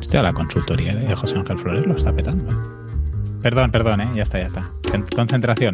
Hostia, la consultoría de José Ángel Flores lo está petando. ¿eh? Perdón, perdón, ¿eh? ya está, ya está. Concentración.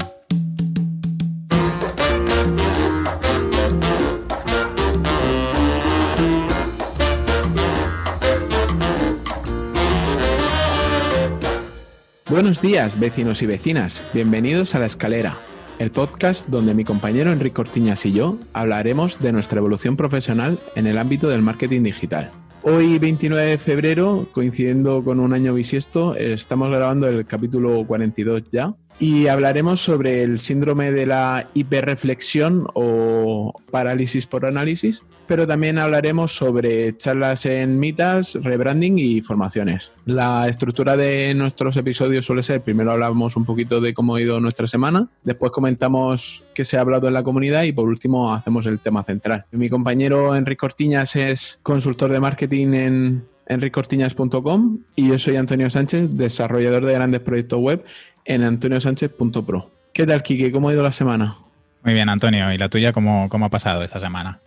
Buenos días, vecinos y vecinas. Bienvenidos a La Escalera, el podcast donde mi compañero Enrique Cortiñas y yo hablaremos de nuestra evolución profesional en el ámbito del marketing digital. Hoy, 29 de febrero, coincidiendo con un año bisiesto, estamos grabando el capítulo 42 ya y hablaremos sobre el síndrome de la hiperreflexión o parálisis por análisis, pero también hablaremos sobre charlas en mitas, rebranding y formaciones. La estructura de nuestros episodios suele ser, primero hablamos un poquito de cómo ha ido nuestra semana, después comentamos qué se ha hablado en la comunidad y por último hacemos el tema central. Mi compañero Enrique Cortiñas es consultor de marketing en enricortiñas.com y yo soy Antonio Sánchez, desarrollador de grandes proyectos web en antoniosánchez.pro. ¿Qué tal, Kike? ¿Cómo ha ido la semana? Muy bien, Antonio. ¿Y la tuya cómo, cómo ha pasado esta semana?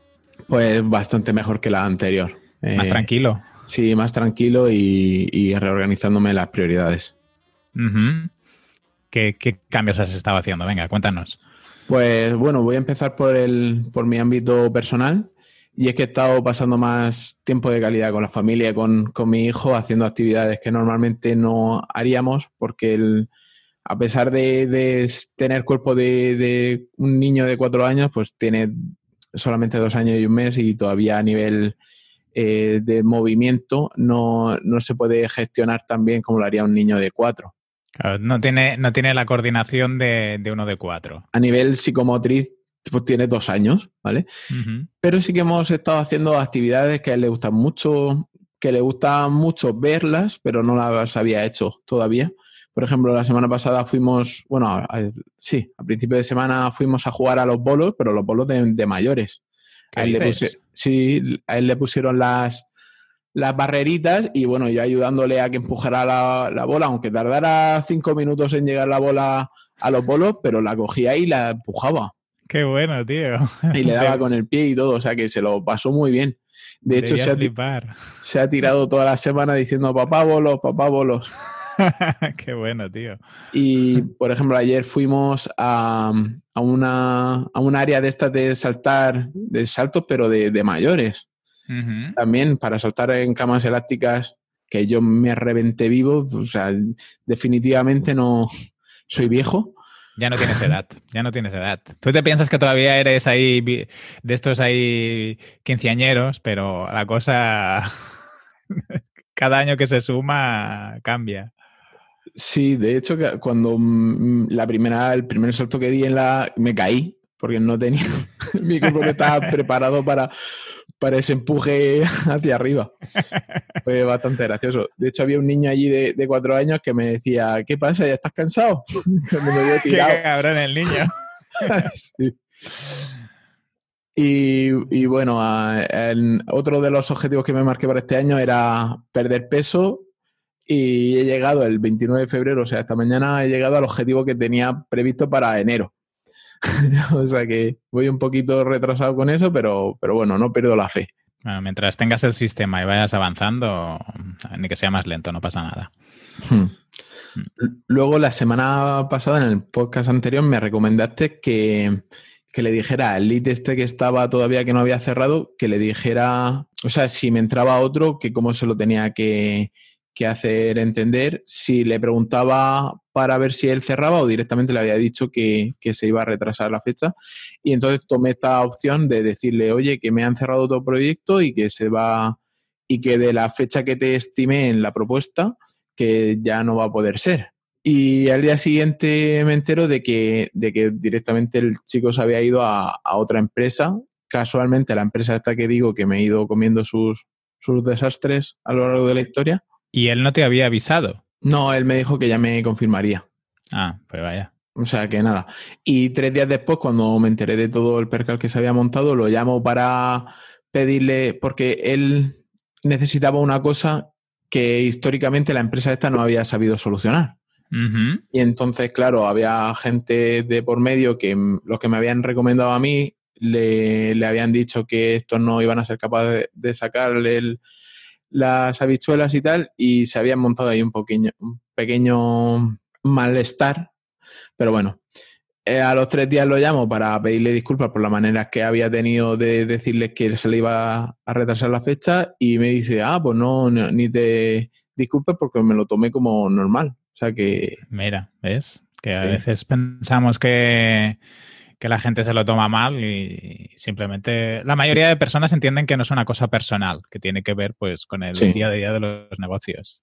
Pues bastante mejor que la anterior. ¿Más Eh, tranquilo? Sí, más tranquilo y, y reorganizándome las prioridades. ¿Qué, qué cambios has estado haciendo? Venga, cuéntanos. Pues bueno, voy a empezar por, el, por mi ámbito personal. Y es que he estado pasando más tiempo de calidad con la familia, con, con mi hijo, haciendo actividades que normalmente no haríamos, porque el- a pesar de, de tener cuerpo de, de un niño de cuatro años, pues tiene solamente dos años y un mes y todavía a nivel eh, de movimiento no, no se puede gestionar tan bien como lo haría un niño de cuatro. Claro, no, tiene, no tiene la coordinación de, de uno de cuatro. A nivel psicomotriz, pues tiene dos años, ¿vale? Pero sí que hemos estado haciendo actividades que a él le gustan mucho, que le gusta mucho verlas, pero no las había hecho todavía. Por ejemplo, la semana pasada fuimos, bueno, a- a- sí, a principio de semana fuimos a jugar a los bolos, pero los bolos de, de mayores. Sí, a él le pusieron las, las barreritas y bueno, yo ayudándole a que empujara la, la bola, aunque tardara cinco minutos en llegar la bola a los bolos, pero la cogía y la empujaba Qué bueno, tío. y le daba con el pie y todo, o sea que se lo pasó muy bien. De hecho, se ha, se tirado toda la semana diciendo papá bolos, papá bolos. Qué bueno, tío. Y, por ejemplo, ayer fuimos a, a una, a un área de estas de saltar, de saltos, pero de, de mayores. También para saltar en camas elásticas, que yo me reventé vivo, o sea, definitivamente no soy viejo. Ya no tienes edad, ya no tienes edad. Tú te piensas que todavía eres ahí de estos ahí quinceañeros, pero la cosa cada año que se suma cambia. Sí, de hecho, que cuando mm, la primera, el primer salto que di en la. me caí, porque no tenía. mi cuerpo no estaba preparado para, para ese empuje hacia arriba. Fue bastante gracioso. De hecho, había un niño allí de, de cuatro años que me decía: ¿Qué pasa? ¿Ya estás cansado? Me Qué cabrón el niño. Sí. Y, y bueno, el- otro de los objetivos que me marqué para este año era perder peso y he llegado el 29 de febrero, o sea, esta mañana he llegado al objetivo que tenía previsto para enero. o sea que voy un poquito retrasado con eso, pero, pero bueno, no pierdo la fe. Bueno, mientras tengas el sistema y vayas avanzando, ni que sea más lento, no pasa nada. Hmm. Luego, la semana pasada, en el podcast anterior, me recomendaste que, que le dijera al lead este que estaba todavía que no había cerrado, que le dijera, o sea, si me entraba otro, que cómo se lo tenía que, que hacer entender, si le preguntaba para ver si él cerraba o directamente le había dicho que, que se iba a retrasar la fecha. Y entonces tomé esta opción de decirle, oye, que me han cerrado otro proyecto y que se va, y que de la fecha que te estimé en la propuesta, que ya no va a poder ser. Y al día siguiente me entero de que, de que directamente el chico se había ido a, otra empresa. Casualmente, la empresa esta que digo que me he ido comiendo sus, sus desastres a lo largo de la historia. Y él no te había avisado. No, él me dijo que ya me confirmaría. Ah, pues vaya. O sea que nada. Y tres días después, cuando me enteré de todo el percal que se había montado, lo llamo para pedirle, porque él necesitaba una cosa que históricamente la empresa esta no había sabido solucionar. Y entonces, claro, había gente de por medio que los que me habían recomendado a mí le, le habían dicho que estos no iban a ser capaces de, de sacarle el- las habichuelas y tal, y se habían montado ahí un, pequeño, un pequeño malestar. Pero bueno, eh, a los tres días lo llamo para pedirle disculpas por la manera que había tenido de decirles que se le iba a retrasar la fecha y me dice, ah, pues no, no, ni te disculpes porque me lo tomé como normal. O sea que Mira, ¿ves? Que a veces pensamos que, que la gente se lo toma mal y simplemente la mayoría de personas entienden que no es una cosa personal, que tiene que ver pues con el Sí. día a día de los negocios.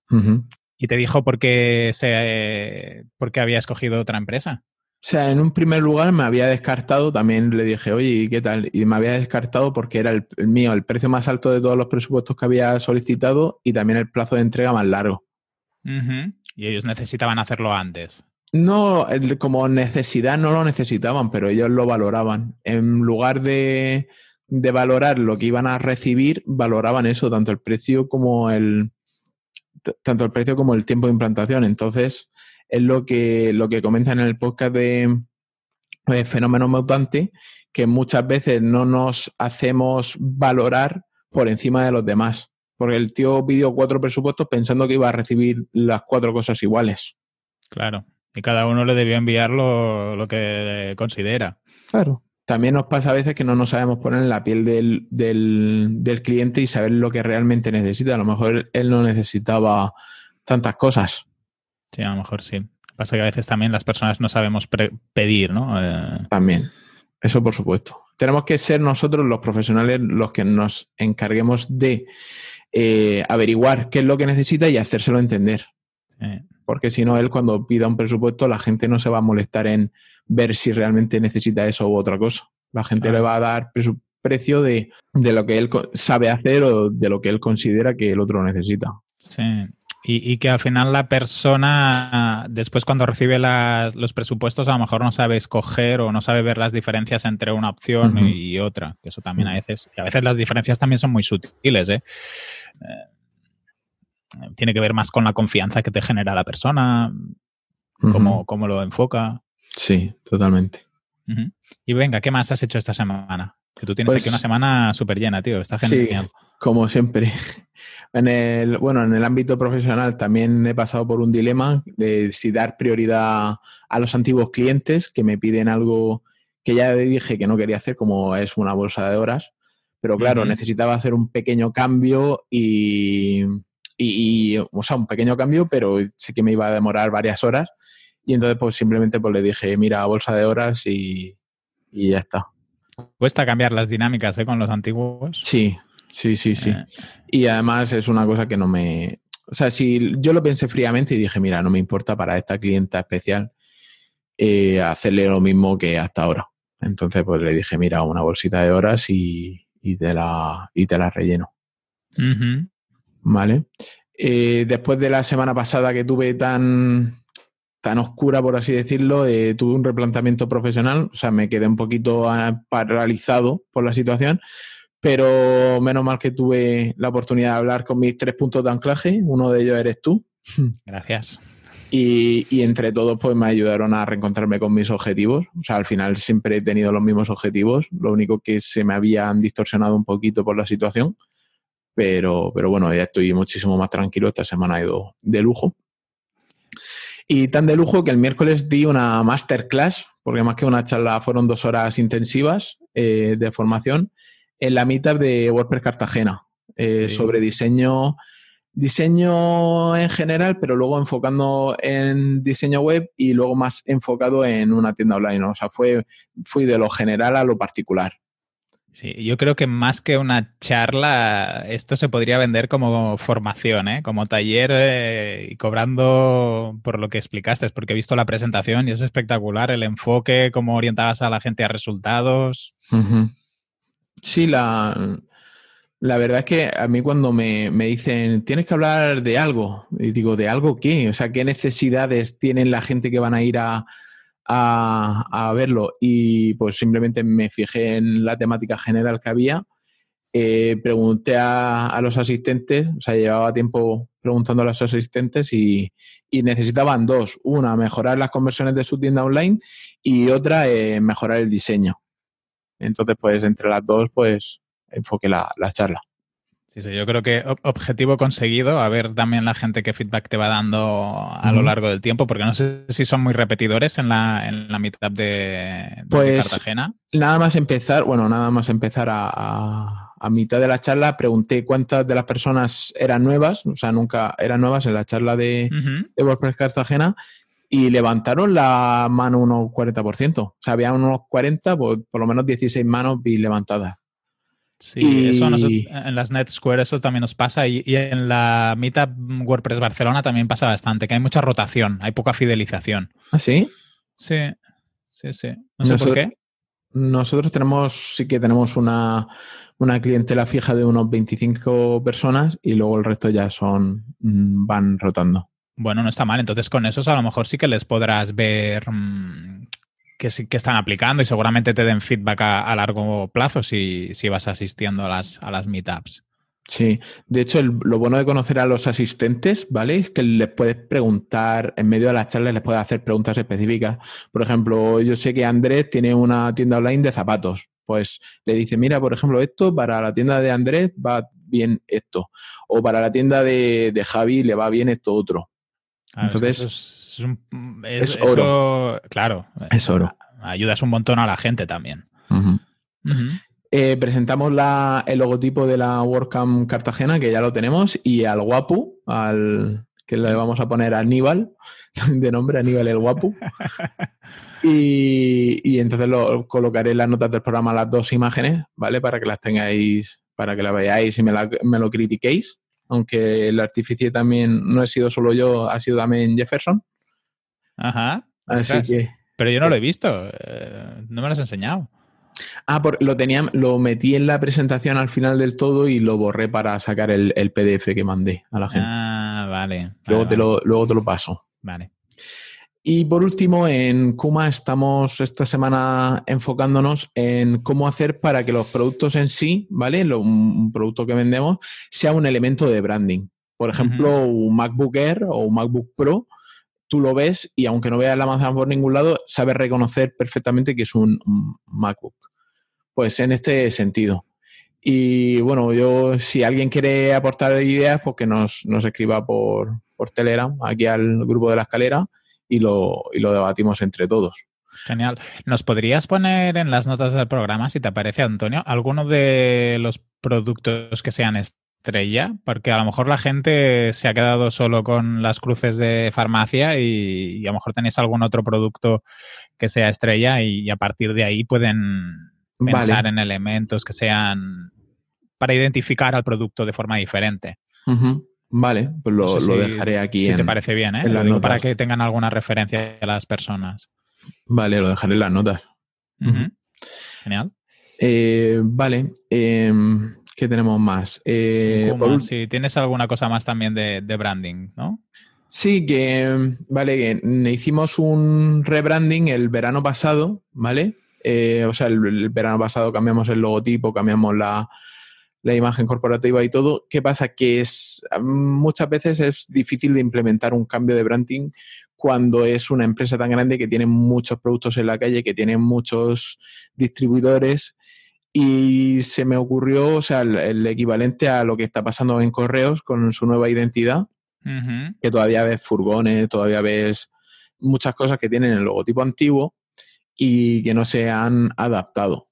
Y te dijo por qué, se, por qué había escogido otra empresa. O sea, en un primer lugar me había descartado, también le dije, oye, ¿y qué tal? Y me había descartado porque era el, el mío, el precio más alto de todos los presupuestos que había solicitado y también el plazo de entrega más largo. Y ellos necesitaban hacerlo antes. No, como necesidad no lo necesitaban, pero ellos lo valoraban. En lugar de, de valorar lo que iban a recibir, valoraban eso, tanto el precio como el tanto el precio como el tiempo de implantación. Entonces, es lo que, lo que comentan en el podcast de eh, Fenómeno Mutante, que muchas veces no nos hacemos valorar por encima de los demás. Porque el tío pidió cuatro presupuestos pensando que iba a recibir las cuatro cosas iguales. Claro. Y cada uno le debió enviar lo, lo que considera. Claro. También nos pasa a veces que no nos sabemos poner en la piel del, del, del cliente y saber lo que realmente necesita. A lo mejor él no necesitaba tantas cosas. Sí, a lo mejor sí. Pasa que a veces también las personas no sabemos pedir, ¿no? Eh, También. Eso por supuesto. Tenemos que ser nosotros los profesionales los que nos encarguemos de eh, averiguar qué es lo que necesita y hacérselo entender. eh, Porque si no, él cuando pida un presupuesto, la gente no se va a molestar en ver si realmente necesita eso u otra cosa. La gente Claro. le va a dar precio de, de lo que él sabe hacer o de lo que él considera que el otro necesita. Sí. Y, y que al final la persona, después cuando recibe las- los presupuestos, a lo mejor no sabe escoger o no sabe ver las diferencias entre una opción y otra. Que eso también a veces, y a veces las diferencias también son muy sutiles, ¿eh? Eh, Tiene que ver más con la confianza que te genera la persona, cómo, cómo lo enfoca. Sí, totalmente. Y venga, ¿qué más has hecho esta semana? Que tú tienes Pues- aquí una semana súper llena, tío. Está Sí. genial. Como siempre. En el, bueno, en el ámbito profesional también he pasado por un dilema de si dar prioridad a los antiguos clientes que me piden algo que ya dije que no quería hacer, como es una bolsa de horas. Pero claro, necesitaba hacer un pequeño cambio y, y- y, o sea, un pequeño cambio, pero sí que me iba a demorar varias horas. Y entonces, pues simplemente pues, le dije, mira, bolsa de horas y, y ya está. Cuesta cambiar las dinámicas ¿eh? con los antiguos. Sí, sí, sí, sí. Eh, Y además es una cosa que no me... O sea, si yo lo pensé fríamente y dije, mira, no me importa para esta clienta especial eh, hacerle lo mismo que hasta ahora. Entonces, pues le dije, mira, una bolsita de horas y, y te, la, y te la relleno. ujú. ¿Vale? Eh, después de la semana pasada que tuve tan, tan oscura, por así decirlo, eh, tuve un replanteamiento profesional, o sea, me quedé un poquito ah, paralizado por la situación, pero menos mal que tuve la oportunidad de hablar con mis tres puntos de anclaje, uno de ellos eres tú, Gracias. y, y entre todos pues me ayudaron a reencontrarme con mis objetivos, o sea, al final siempre he tenido los mismos objetivos, lo único que se me habían distorsionado un poquito por la situación, pero, pero bueno, ya estoy muchísimo más tranquilo, esta semana ha ido de lujo. Y tan de lujo que el miércoles di una masterclass, porque más que una charla fueron dos horas intensivas eh, de formación en la meetup de WordPress Cartagena eh, Sí. sobre diseño, diseño en general, pero luego enfocando en diseño web y luego más enfocado en una tienda online. O sea, fue, fui de lo general a lo particular. Sí, yo creo que más que una charla, esto se podría vender como formación, ¿eh? como taller eh, y cobrando por lo que explicaste, porque he visto la presentación y es espectacular el enfoque, cómo orientabas a la gente a resultados. Sí, la, la verdad es que a mí cuando me, me dicen, tienes que hablar de algo, y digo, ¿de algo qué? O sea, ¿qué necesidades tienen la gente que van a ir a, a, verlo? Y pues simplemente me fijé en la temática general que había, eh, pregunté a, los asistentes, o sea, llevaba tiempo preguntando a los asistentes y, necesitaban dos. Una, mejorar las conversiones de su tienda online y otra, eh, mejorar el diseño. Entonces, pues entre las dos, pues enfoque la, la charla. Sí, sí, yo creo que objetivo conseguido, a ver también la gente qué feedback te va dando a lo largo del tiempo, porque no sé si son muy repetidores en la, en la meetup de, de Pues, Cartagena. Nada más empezar, bueno, nada más empezar a, a- a mitad de la charla, pregunté cuántas de las personas eran nuevas, o sea, nunca eran nuevas en la charla de, Ujú. de WordPress Cartagena y levantaron la mano unos 40%. O sea, había unos 40, pues, por lo menos 16 manos vi levantadas. Sí, Y- eso a nosotros- en las Net Square eso también nos pasa y, y en la Meetup WordPress Barcelona también pasa bastante, que hay mucha rotación, hay poca fidelización. ¿Ah, sí? Sí, sí, sí. No sé por qué. Nosotros tenemos, sí que tenemos una, una clientela fija de unos 25 personas y luego el resto ya son, mm, van rotando. Bueno, no está mal. Entonces, con esos a lo mejor sí que les podrás ver mm, que sí que están aplicando y seguramente te den feedback a, largo plazo si, si vas asistiendo a las, a las meetups. Sí, de hecho, el- lo bueno de conocer a los asistentes, ¿vale? Es que les puedes preguntar, en medio de las charlas les puedes hacer preguntas específicas. Por ejemplo, yo sé que Andrés tiene una tienda online de zapatos. Pues le dice, mira, por ejemplo, esto para la tienda de Andrés va bien esto. O para la tienda de, de Javi le va bien esto otro. Claro, que Entonces, eso es, es un- es- es oro. eso, claro. Es oro. Ayudas un montón a la gente también. Eh, presentamos la- el logotipo de la WordCamp Cartagena, que ya lo tenemos, y al Guapu, al que le vamos a poner a Aníbal, de nombre Aníbal el Guapu. Y, y entonces lo colocaré en las notas del programa las dos imágenes, ¿vale? Para que las tengáis, para que las veáis y me, la- me lo critiquéis. Aunque el artificio también no he sido solo yo, ha sido también Jefferson. Ajá. Así Ostras. que. Pero yo no lo he visto. eh, no me lo has enseñado. Ah, por- lo tenía, lo metí en la presentación al final del todo y lo borré para sacar el, el PDF que mandé a la gente. Ah, vale. luego, vale, te lo, luego te lo paso. Vale. Y por último, en Kuma estamos esta semana enfocándonos en cómo hacer para que los productos en sí, ¿vale? Lo- un, producto que vendemos sea un elemento de branding. Por ejemplo, un MacBook Air o un MacBook Pro, tú lo ves y aunque no veas la manzana por ningún lado, sabes reconocer perfectamente que es un, un MacBook. Pues en este sentido. Y bueno, yo, si alguien quiere aportar ideas, pues que nos, nos escriba por, por Telegram, aquí al grupo de la escalera, y lo, y lo debatimos entre todos. Genial. ¿Nos podrías poner en las notas del programa, si te parece, Antonio, alguno de los productos que sean estrella? Porque a lo mejor la gente se ha quedado solo con las cruces de farmacia y, y a lo mejor tenéis algún otro producto que sea estrella y, a partir de ahí pueden pensar Vale. en elementos que sean para identificar al producto de forma diferente. Ujú. Vale, pues lo, No sé lo si- dejaré aquí. Si en- te parece bien, ¿eh? Lo digo para que tengan alguna referencia a las personas. Vale, lo dejaré en las notas. Genial. Eh, vale, em, ¿qué tenemos más? Eh, Kuma, si tienes alguna cosa más también de, de branding, ¿no? Sí, que vale, que hicimos un rebranding el verano pasado, ¿vale? Eh, o sea, el, el verano pasado cambiamos el logotipo, cambiamos la, la imagen corporativa y todo. ¿Qué pasa? Que es muchas veces es difícil de implementar un cambio de branding cuando es una empresa tan grande que tiene muchos productos en la calle, que tiene muchos distribuidores. Y se me ocurrió, o sea, el, el equivalente a lo que está pasando en Correos con su nueva identidad, que todavía ves furgones, todavía ves muchas cosas que tienen el logotipo antiguo y que no se han adaptado.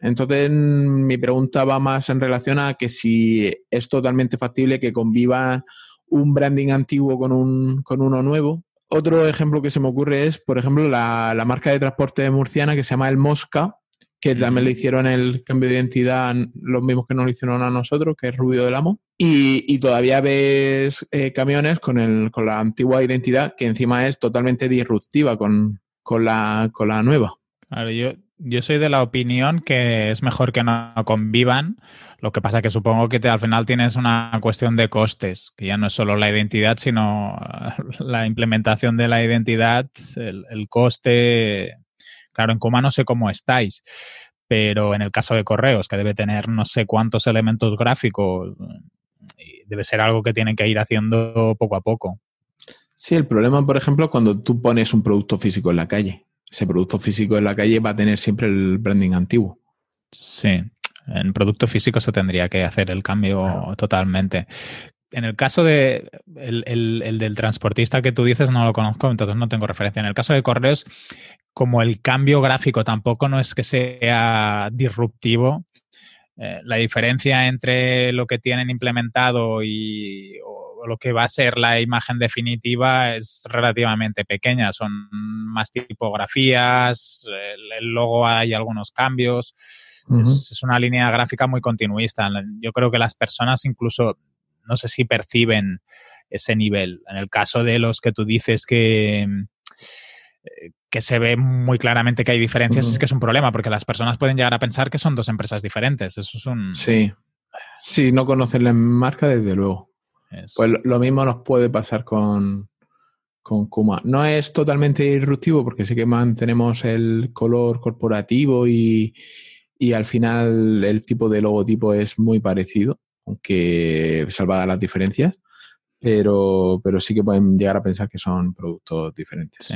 Entonces, mi pregunta va más en relación a que si es totalmente factible que conviva un branding antiguo con, un, con uno nuevo. Otro ejemplo que se me ocurre es, por ejemplo, la, la marca de transporte murciana que se llama El Mosca, que también le hicieron el cambio de identidad los mismos que nos lo hicieron a nosotros, que es Rubio del Amo. Y, y todavía ves eh, camiones con, el, con la antigua identidad, que encima es totalmente disruptiva con, con, la, con la nueva. Claro, yo, yo soy de la opinión que es mejor que no convivan. Lo que pasa que supongo que te- al final tienes una cuestión de costes, que ya no es solo la identidad, sino la implementación de la identidad, el, el coste. Claro, en Coma no sé cómo estáis, pero en el caso de correos, que debe tener no sé cuántos elementos gráficos, debe ser algo que tienen que ir haciendo poco a poco. Sí, el problema, por ejemplo, cuando tú pones un producto físico en la calle. Ese producto físico en la calle va a tener siempre el branding antiguo. Sí, en producto físico se tendría que hacer el cambio totalmente. En el caso de el, del transportista que tú dices, no lo conozco, entonces no tengo referencia. En el caso de correos, como el cambio gráfico tampoco no es que sea disruptivo, eh, la diferencia entre lo que tienen implementado y lo que va a ser la imagen definitiva es relativamente pequeña. Son más tipografías, el, logo hay algunos cambios. es, una línea gráfica muy continuista. Yo creo que las personas incluso, no sé si perciben ese nivel. En el caso de los que tú dices que, eh, que se ve muy claramente que hay diferencias, es que es un problema, porque las personas pueden llegar a pensar que son dos empresas diferentes. Eso es un... Sí. Sí, no conocen la marca, desde luego. Pues lo mismo nos puede pasar con, con Kuma. No es totalmente disruptivo porque sí que mantenemos el color corporativo y, al final el tipo de logotipo es muy parecido, aunque salvadas las diferencias. Pero, pero sí que pueden llegar a pensar que son productos diferentes.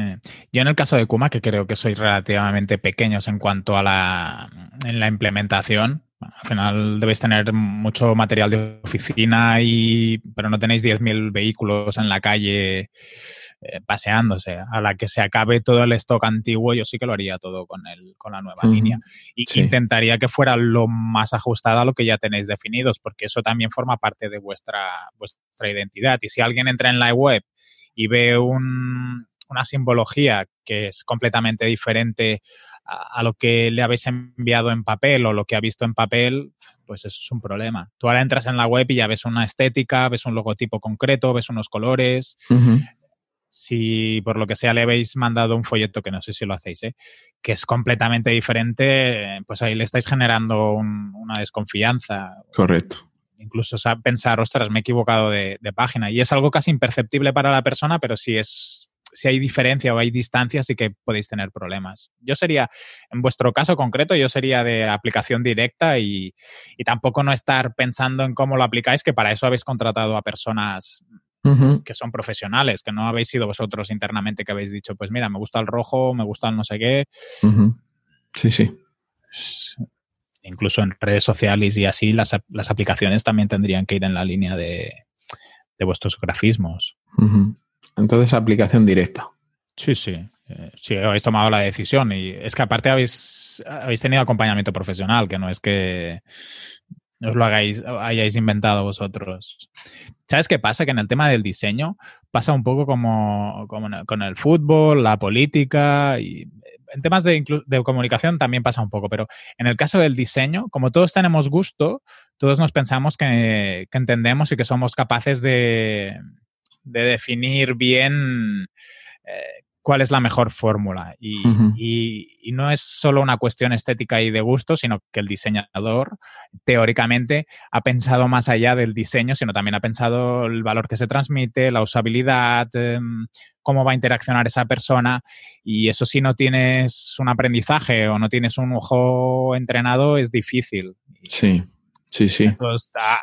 Yo en el caso de Kuma, que creo que sois relativamente pequeños en cuanto a la, en la implementación, al final debéis tener mucho material de oficina, y, pero no tenéis 10.000 vehículos en la calle eh, paseándose. A la que se acabe todo el stock antiguo, yo sí que lo haría todo con, el, con la nueva línea. Y intentaría que fuera lo más ajustado a lo que ya tenéis definidos, porque eso también forma parte de vuestra, vuestra identidad. Y si alguien entra en la web y ve un, una simbología que es completamente diferente a, lo que le habéis enviado en papel o lo que ha visto en papel, pues eso es un problema. Tú ahora entras en la web y ya ves una estética, ves un logotipo concreto, ves unos colores. Si por lo que sea le habéis mandado un folleto, que no sé si lo hacéis, ¿eh? que es completamente diferente, pues ahí le estáis generando una desconfianza. Correcto incluso pensar, ostras, me he equivocado de, de, página. Y es algo casi imperceptible para la persona, pero si es si hay diferencia o hay distancia, sí que podéis tener problemas. Yo sería, en vuestro caso concreto, yo sería de aplicación directa y, tampoco no estar pensando en cómo lo aplicáis, que para eso habéis contratado a personas que son profesionales, que no habéis sido vosotros internamente que habéis dicho, pues mira, me gusta el rojo, me gusta el no sé qué. Sí, sí. Incluso en redes sociales y así, las, aplicaciones también tendrían que ir en la línea de, vuestros grafismos. Entonces, aplicación directa. Sí, sí. Eh, sí, habéis tomado la decisión y es que aparte habéis, habéis tenido acompañamiento profesional, que no es que os lo hagáis, hayáis inventado vosotros. ¿Sabes qué pasa? Que en el tema del diseño pasa un poco como, con el fútbol, la política y en temas de, de, comunicación también pasa un poco, pero en el caso del diseño, como todos tenemos gusto, todos nos pensamos que entendemos y que somos capaces de, de definir bien eh, cuál es la mejor fórmula. Y, no es solo una cuestión estética y de gusto, sino que el diseñador teóricamente ha pensado más allá del diseño, sino también ha pensado el valor que se transmite, la usabilidad, em, cómo va a interaccionar esa persona. Y eso si no tienes un aprendizaje o no tienes un ojo entrenado, es difícil. Sí. Sí, sí. Ah,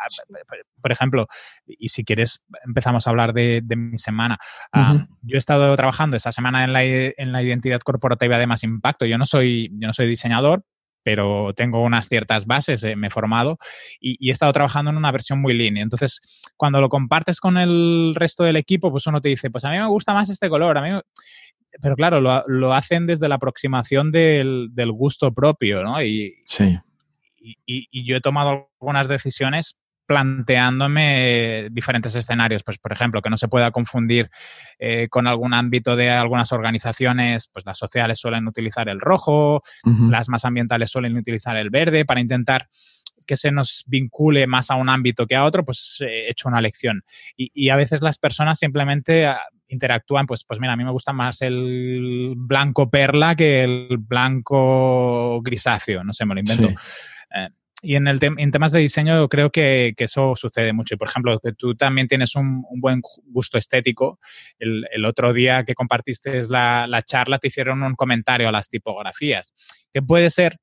por ejemplo, y si quieres empezamos a hablar de, mi semana. Ah, yo he estado trabajando esta semana en la, en la, identidad corporativa de más impacto. Yo no soy, yo no soy diseñador, pero tengo unas ciertas bases, eh, me he formado y, he estado trabajando en una versión muy línea. Entonces, cuando lo compartes con el resto del equipo, pues uno te dice, pues a mí me gusta más este color, a mí Pero claro, lo, lo hacen desde la aproximación del, del gusto propio, ¿no? Y, sí y, yo he tomado algunas decisiones planteándome diferentes escenarios, pues por ejemplo, que no se pueda confundir eh, con algún ámbito de algunas organizaciones, pues las sociales suelen utilizar el rojo, las más ambientales suelen utilizar el verde para intentar que se nos vincule más a un ámbito que a otro, pues he hecho una lección. Y, a veces las personas simplemente ah, interactúan, pues, pues mira, a mí me gusta más el blanco perla que el blanco grisáceo, no sé, me lo invento. Eh, y en, el en temas de diseño creo que, eso sucede mucho. Y, por ejemplo, que tú también tienes un, buen gusto estético. El, otro día que compartiste la, la, charla te hicieron un comentario a las tipografías, que puede ser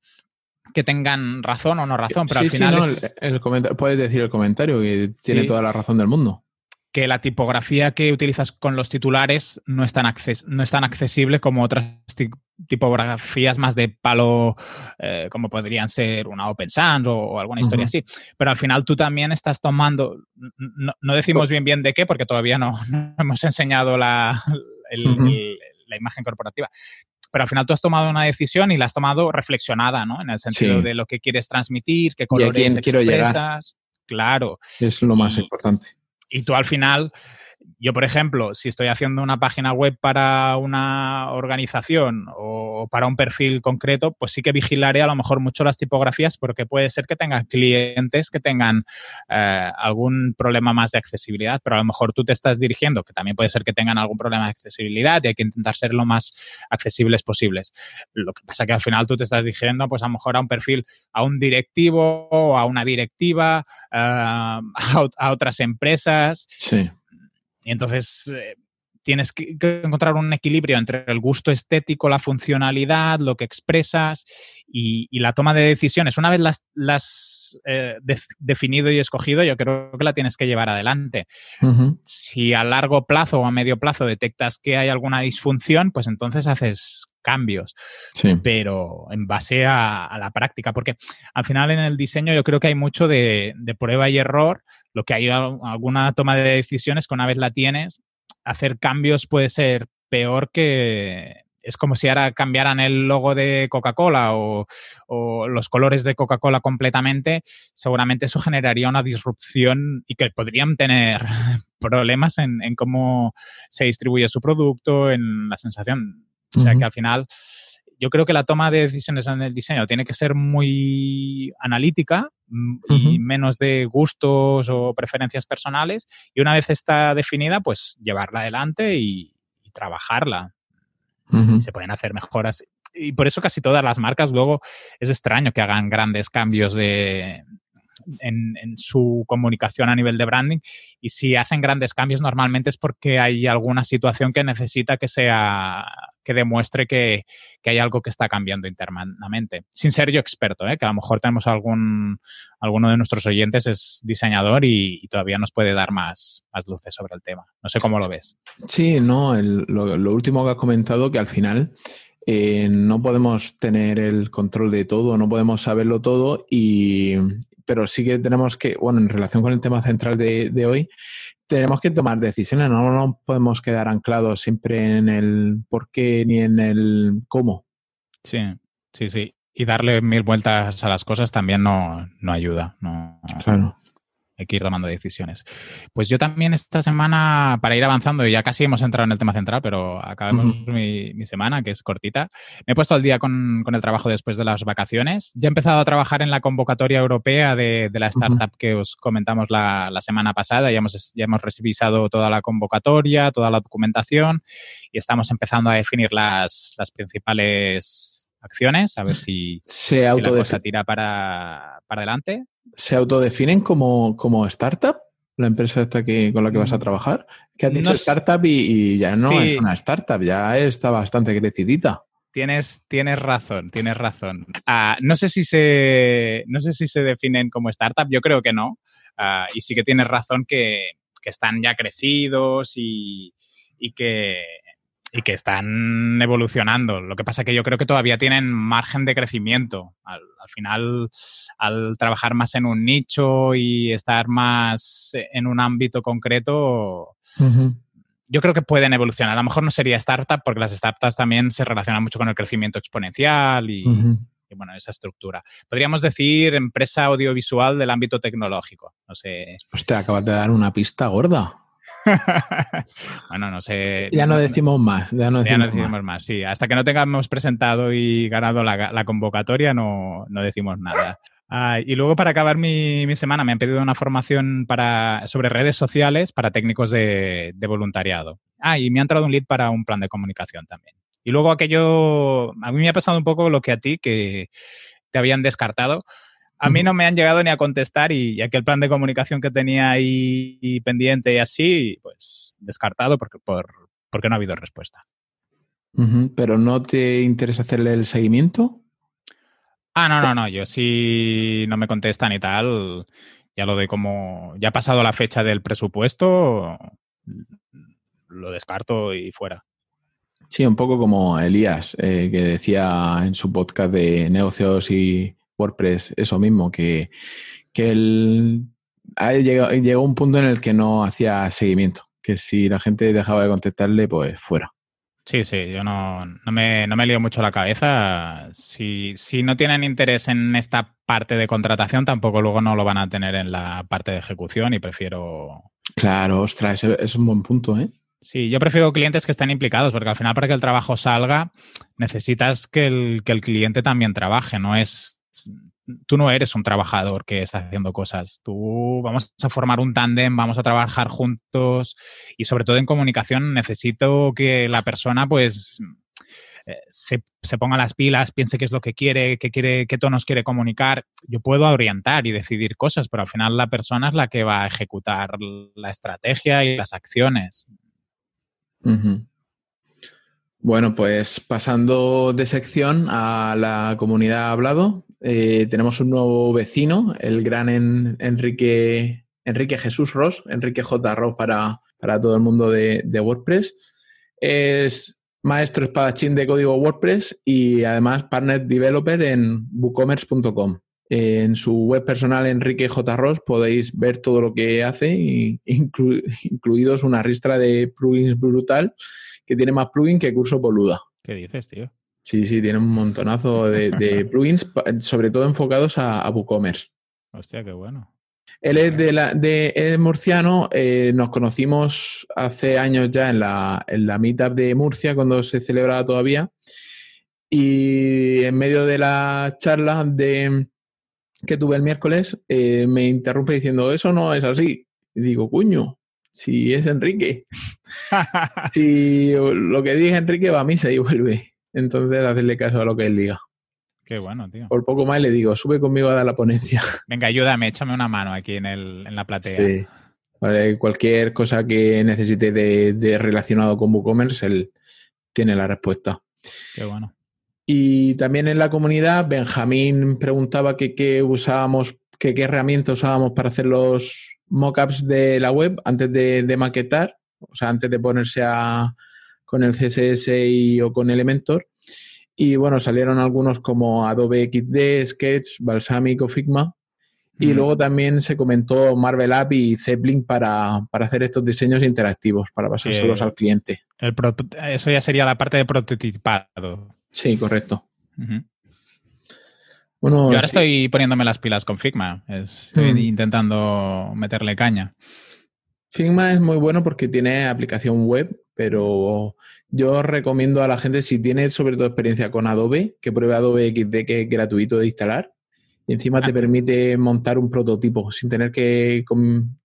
que tengan razón o no razón, pero al final el, puedes decir el comentario que tiene toda la razón del mundo. Que la tipografía que utilizas con los titulares no es tan, no es tan accesible como otras tipografías más de palo, eh, como podrían ser una Open Sans o, alguna historia así. Pero al final tú también estás tomando, no, decimos bien bien de qué, porque todavía no, hemos enseñado la, la imagen corporativa. Pero al final tú has tomado una decisión y la has tomado reflexionada, ¿no? En el sentido de lo que quieres transmitir, qué colores expresas. Claro. Es lo más importante y tú al final, yo por ejemplo, si estoy haciendo una página web para una organización o para un perfil concreto, pues sí que vigilaré a lo mejor mucho las tipografías porque puede ser que tengan clientes que tengan eh, algún problema más de accesibilidad, pero a lo mejor tú te estás dirigiendo, que también puede ser que tengan algún problema de accesibilidad y hay que intentar ser lo más accesibles posibles. Lo que pasa que al final tú te estás dirigiendo pues a lo mejor a un perfil, a un directivo o a una directiva, eh, a otras empresas Sí. Entonces eh, tienes que, encontrar un equilibrio entre el gusto estético, la funcionalidad, lo que expresas y, la toma de decisiones. Una vez las, las eh, definido y escogido, yo creo que la tienes que llevar adelante. Si a largo plazo o a medio plazo detectas que hay alguna disfunción, pues entonces haces cambios, pero en base a, la práctica, porque al final en el diseño yo creo que hay mucho de, prueba y error, lo que hay alguna toma de decisiones que una vez la tienes, hacer cambios puede ser peor que... Es como si ahora cambiaran el logo de Coca-Cola o, los colores de Coca-Cola completamente. Seguramente eso generaría una disrupción y que podrían tener problemas en, en cómo se distribuye su producto, en la sensación o sea que al final yo creo que la toma de decisiones en el diseño tiene que ser muy analítica mm, y menos de gustos o preferencias personales. Y una vez está definida, pues llevarla adelante y, trabajarla. Se pueden hacer mejoras. Y por eso casi todas las marcas luego es extraño que hagan grandes cambios de, en, su comunicación a nivel de branding y si hacen grandes cambios normalmente es porque hay alguna situación que necesita que sea que demuestre que, hay algo que está cambiando internamente. Sin ser yo experto, ¿eh? que a lo mejor tenemos algún, alguno de nuestros oyentes es diseñador y, todavía nos puede dar más, más, luces sobre el tema. No sé cómo lo ves. Sí, no, lo, último que has comentado, que al final eh, no podemos tener el control de todo, no podemos saberlo todo y, pero sí que tenemos que, bueno, en relación con el tema central de, hoy, tenemos que tomar decisiones, no nos podemos quedar anclados siempre en el por qué ni en el cómo. Sí, sí, sí. Y darle mil vueltas a las cosas también no, no ayuda. No, claro hay que ir tomando decisiones. Pues yo también esta semana, para ir avanzando, ya casi hemos entrado en el tema central, pero acabemos mi, semana, que es cortita. Me he puesto al día con, el trabajo después de las vacaciones. Ya he empezado a trabajar en la convocatoria europea de, la startup que os comentamos la, semana pasada. Ya hemos, ya hemos revisado toda la convocatoria, toda la documentación y estamos empezando a definir las, las principales acciones, a ver si, se si la cosa tira para, para adelante. ¿Se autodefinen como, como startup? La empresa esta que, con la que vas a mm. trabajar, que has dicho startup y, ya no es una startup, ya está bastante crecidita. Tienes, tienes razón, tienes razón. Ah, no, sé si se, no sé si se definen como startup, yo creo que no. Ah, y sí que tienes razón que, que están ya crecidos y, y que, y que están evolucionando. Lo que pasa es que yo creo que todavía tienen margen de crecimiento. Al, final, al trabajar más en un nicho y estar más en un ámbito concreto, yo creo que pueden evolucionar. A lo mejor no sería startup porque las startups también se relacionan mucho con el crecimiento exponencial y, bueno, esa estructura. Podríamos decir empresa audiovisual del ámbito tecnológico. No sé. Hostia, acabas de dar una pista gorda. bueno, no sé. Ya no decimos más. Ya no decimos, más. Sí, hasta que no tengamos presentado y ganado la, convocatoria, no, decimos nada. Ah, y luego, para acabar mi, semana, me han pedido una formación para, sobre redes sociales para técnicos de, voluntariado. Ah, y me ha entrado un lead para un plan de comunicación también. Y luego aquello, a mí me ha pasado un poco lo que a ti, que te habían descartado a mí no me han llegado ni a contestar y aquel plan de comunicación que tenía ahí pendiente y así, pues descartado porque, por, porque no ha habido respuesta. ¿Pero no te interesa hacerle el seguimiento? Ah, no, no, no. Yo si no me contestan y tal, ya lo doy como, ya ha pasado la fecha del presupuesto, lo descarto y fuera. Sí, un poco como Elías, eh, que decía en su podcast de negocios y WordPress eso mismo, que, que él llegó, llegó un punto en el que no hacía seguimiento, que si la gente dejaba de contestarle, pues fuera. Sí, sí, yo no, no, me, no me lío mucho la cabeza. Si, si no tienen interés en esta parte de contratación, tampoco luego no lo van a tener en la parte de ejecución y prefiero... Claro, ostras, es un buen punto, ¿eh? Sí, yo prefiero clientes que estén implicados, porque al final para que el trabajo salga necesitas que el, que el cliente también trabaje, no es tú no eres un trabajador que está haciendo cosas. Tú vamos a formar un tándem, vamos a trabajar juntos y sobre todo en comunicación necesito que la persona pues eh, se, ponga las pilas, piense qué es lo que quiere, qué quiere, qué tonos quiere comunicar. Yo puedo orientar y decidir cosas, pero al final la persona es la que va a ejecutar la estrategia y las acciones. Bueno, pues pasando de sección a la comunidad hablado, eh, tenemos un nuevo vecino, el gran Enrique, Enrique Jesús Ross, Enrique J. Ross para, para todo el mundo de, WordPress. Es maestro espadachín de código WordPress y además partner developer en bookcommerce.com. En su web personal Enrique J. Ross podéis ver todo lo que hace, incluidos una ristra de plugins brutal que tiene más plugins que Curso Boluda. ¿Qué dices, tío? Sí, sí, tiene un montonazo de, plugins, sobre todo enfocados a, WooCommerce. Hostia, qué bueno. Él es de, la, de murciano, eh, nos conocimos hace años ya en la, en la meetup de Murcia, cuando se celebraba todavía. Y en medio de la charla de, que tuve el miércoles, eh, me interrumpe diciendo, eso no es así. Y digo, cuño, si es Enrique. si lo que diga Enrique va a misa y vuelve. Entonces, hacerle caso a lo que él diga. Qué bueno, tío. Por poco más le digo, sube conmigo a dar la ponencia. Venga, ayúdame, échame una mano aquí en, el, en la platea. Sí. cualquier cosa que necesite de, relacionado con WooCommerce, él tiene la respuesta. Qué bueno. Y también en la comunidad, Benjamín preguntaba qué usábamos, qué herramientas usábamos para hacer los, mockups de la web antes de, maquetar, o sea, antes de ponerse a, con el CSS y, o con Elementor. Y bueno, salieron algunos como Adobe XD, Sketch, Balsamic o Figma. Y luego también se comentó Marvel App y Zeppelin para, hacer estos diseños interactivos, para pasárselos al cliente. eso ya sería la parte de prototipado. Sí, correcto. Yo ahora estoy poniéndome las pilas con Figma. Estoy mm. intentando meterle caña. Figma es muy bueno porque tiene aplicación web, pero yo recomiendo a la gente, si tiene sobre todo experiencia con Adobe, que pruebe Adobe XD, que es gratuito de instalar. Y encima te permite montar un prototipo sin tener que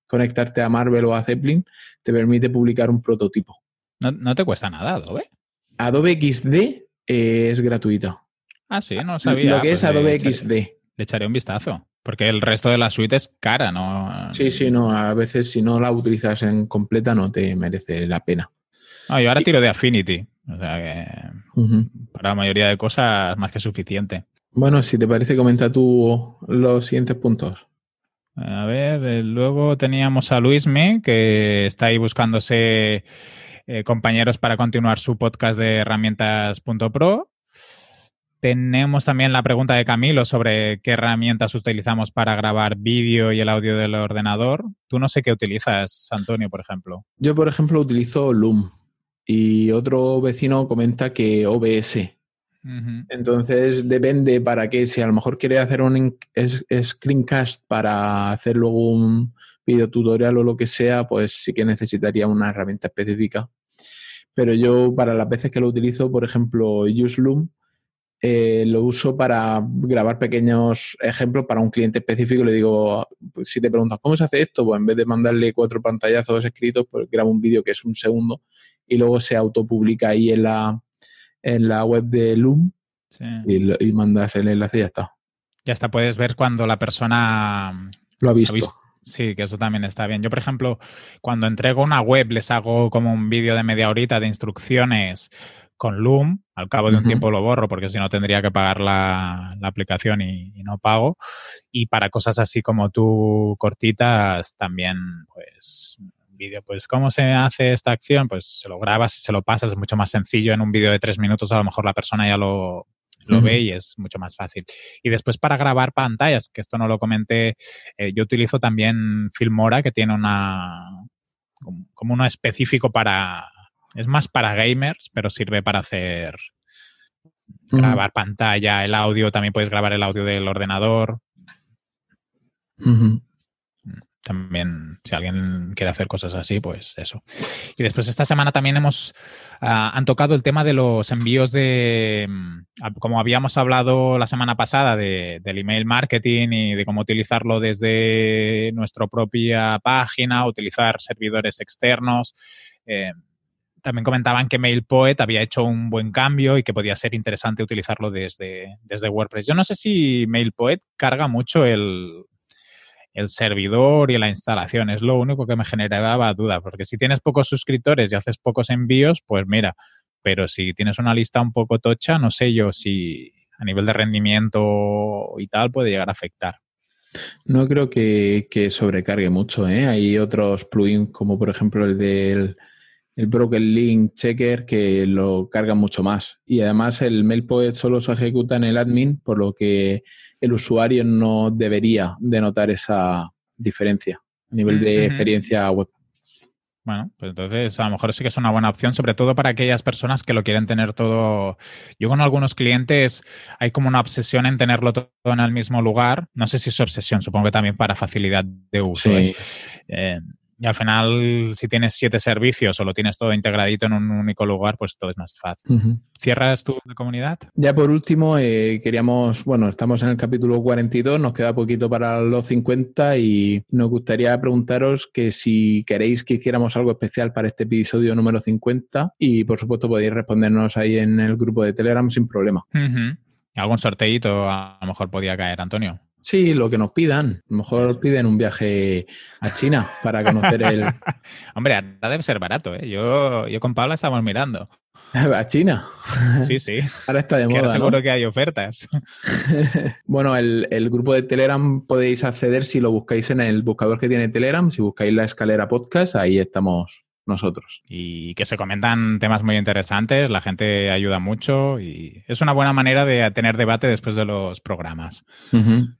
conectarte a Marvel o a Zeppelin. Te permite publicar un prototipo. ¿No, te cuesta nada Adobe? Adobe XD es gratuito. Ah, sí, no sabía. Lo que es pues Adobe XD. Le echaré un vistazo. Porque el resto de la suite es cara, ¿no? Sí, sí, no. A veces si no la utilizas en completa no te merece la pena. Ah, yo ahora tiro de Affinity. O sea que para la mayoría de cosas más que suficiente. Bueno, si te parece, comenta tú los siguientes puntos. A ver, eh, luego teníamos a Luisme, que está ahí buscándose eh, compañeros para continuar su podcast de herramientas.pro. Tenemos también la pregunta de Camilo sobre qué herramientas utilizamos para grabar vídeo y el audio del ordenador. Tú no sé qué utilizas, Antonio, por ejemplo. Yo, por ejemplo, utilizo Loom y otro vecino comenta que OBS. Entonces depende para qué. Si a lo mejor quiere hacer un screencast para hacer luego un video tutorial o lo que sea, pues sí que necesitaría una herramienta específica. Pero yo para las veces que lo utilizo, por ejemplo, use Loom eh, lo uso para grabar pequeños ejemplos para un cliente específico. Le digo, pues, si te preguntas cómo se hace esto, pues en vez de mandarle cuatro pantallazos escritos, pues grabo un vídeo que es un segundo y luego se autopublica ahí en la, en la web de Loom y, mandas el enlace y ya está. Ya está, puedes ver cuando la persona lo ha visto. Sí, que eso también está bien. Yo, por ejemplo, cuando entrego una web, les hago como un vídeo de media horita de instrucciones con Loom, Al cabo de un tiempo lo borro porque si no tendría que pagar la, aplicación y, no pago. Y para cosas así como tú cortitas, también pues vídeo, pues cómo se hace esta acción, pues se lo grabas y se lo pasas, es mucho más sencillo en un vídeo de tres minutos, a lo mejor la persona ya lo, lo ve y es mucho más fácil. Y después para grabar pantallas, que esto no lo comenté, eh, yo utilizo también Filmora, que tiene una como uno específico para, es más para gamers, pero sirve para hacer grabar pantalla, el audio, también puedes grabar el audio del ordenador también, si alguien quiere hacer cosas así, pues eso. Y después esta semana también hemos, ah, han tocado el tema de los envíos de, mm, como habíamos hablado la semana pasada, de, del email marketing y de cómo utilizarlo desde nuestra propia página, utilizar servidores externos. Eh, también comentaban que MailPoet había hecho un buen cambio y que podía ser interesante utilizarlo desde, desde WordPress. Yo no sé si MailPoet carga mucho el, el servidor y la instalación. Es lo único que me generaba duda, porque si tienes pocos suscriptores y haces pocos envíos, pues mira, pero si tienes una lista un poco tocha, no sé yo si a nivel de rendimiento y tal puede llegar a afectar. No creo que, sobrecargue mucho. ¿eh? Hay otros plugins como por ejemplo el del el Broken Link Checker que lo carga mucho más. Y además el MailPoet solo se ejecuta en el admin, por lo que el usuario no debería de notar esa diferencia a nivel de experiencia web. Bueno, pues entonces a lo mejor sí que es una buena opción, sobre todo para aquellas personas que lo quieren tener todo. Yo con algunos clientes hay como una obsesión en tenerlo todo en el mismo lugar. No sé si es obsesión, supongo que también para facilidad de uso. ¿eh? Eh, y al final, si tienes siete servicios o lo tienes todo integradito en un único lugar, pues todo es más fácil. ¿Cierras tu comunidad? Ya por último, eh, queríamos, bueno, estamos en el capítulo 42, nos queda poquito para los 50 y nos gustaría preguntaros que si queréis que hiciéramos algo especial para este episodio número 50 y por supuesto podéis respondernos ahí en el grupo de Telegram sin problema. ¿Algún sorteito a lo mejor podía caer, Antonio? Sí, lo que nos pidan. A lo mejor piden un viaje a China para conocer el. Hombre, ahora debe ser barato, ¿eh? Yo, yo con Paula estamos mirando. ¿A China? Sí, sí. Ahora está de moda. ahora seguro que hay ofertas. bueno, el, el, grupo de Telegram podéis acceder si lo buscáis en el buscador que tiene Telegram. Si buscáis la escalera podcast, ahí estamos nosotros. Y que se comentan temas muy interesantes, la gente ayuda mucho y es una buena manera de tener debate después de los programas.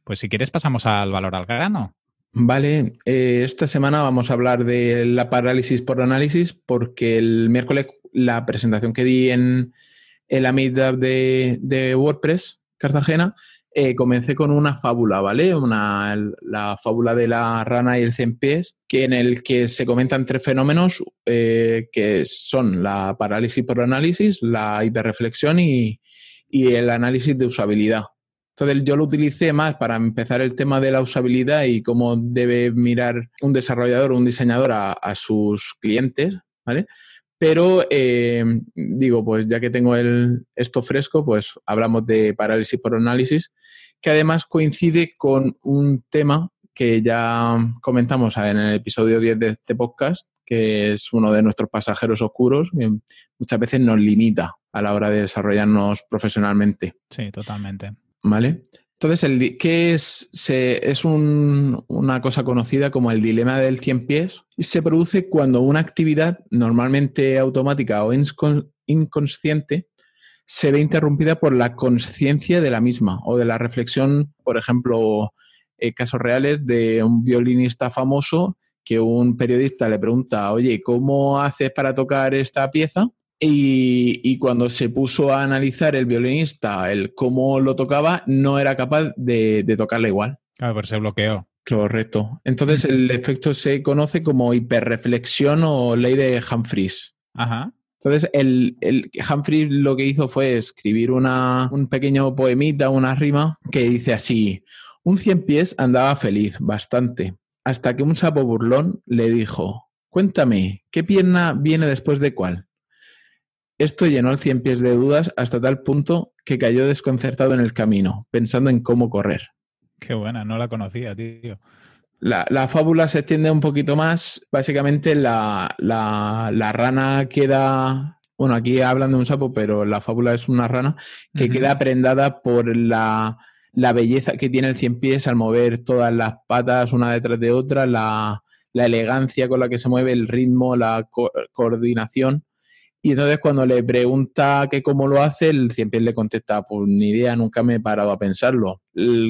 Pues si quieres pasamos al valor al grano. Vale, eh, esta semana vamos a hablar de la parálisis por análisis porque el miércoles la presentación que di en, la meetup de, de WordPress Cartagena eh, comencé con una fábula, ¿vale? Una, la fábula de la rana y el cien pies, que en el que se comentan tres fenómenos eh, que son la parálisis por análisis, la hiperreflexión y, y el análisis de usabilidad. Entonces yo lo utilicé más para empezar el tema de la usabilidad y cómo debe mirar un desarrollador o un diseñador a, a sus clientes, ¿vale? Pero eh, digo, pues ya que tengo el, esto fresco, pues hablamos de parálisis por análisis, que además coincide con un tema que ya comentamos en el episodio 10 de este podcast, que es uno de nuestros pasajeros oscuros, que muchas veces nos limita a la hora de desarrollarnos profesionalmente. Sí, totalmente. ¿Vale? Entonces, el, ¿qué es? Se, es una cosa conocida como el dilema del 100 pies y se produce cuando una actividad normalmente automática o inconsciente se ve interrumpida por la conciencia de la misma o de la reflexión, por ejemplo, eh, casos reales de un violinista famoso que un periodista le pregunta, oye, ¿cómo haces para tocar esta pieza? Y, cuando se puso a analizar el violinista, el cómo lo tocaba, no era capaz de, de tocarla igual. Claro, pero se bloqueó. Correcto. Entonces el efecto se conoce como hiperreflexión o ley de Humphreys. Ajá. Entonces, el, el Humphreys lo que hizo fue escribir una, un pequeño poemita, una rima, que dice así: Un cien pies andaba feliz, bastante, hasta que un sapo burlón le dijo: Cuéntame, ¿qué pierna viene después de cuál? Esto llenó al cien pies de dudas hasta tal punto que cayó desconcertado en el camino, pensando en cómo correr. Qué buena, no la conocía, tío. La, fábula se extiende un poquito más. Básicamente la, la, rana queda bueno, aquí hablan de un sapo, pero la fábula es una rana, que queda prendada por la, belleza que tiene el cien pies al mover todas las patas una detrás de otra, la, elegancia con la que se mueve, el ritmo, la coordinación. Y entonces cuando le pregunta que cómo lo hace, el cien pies le contesta, pues ni idea, nunca me he parado a pensarlo.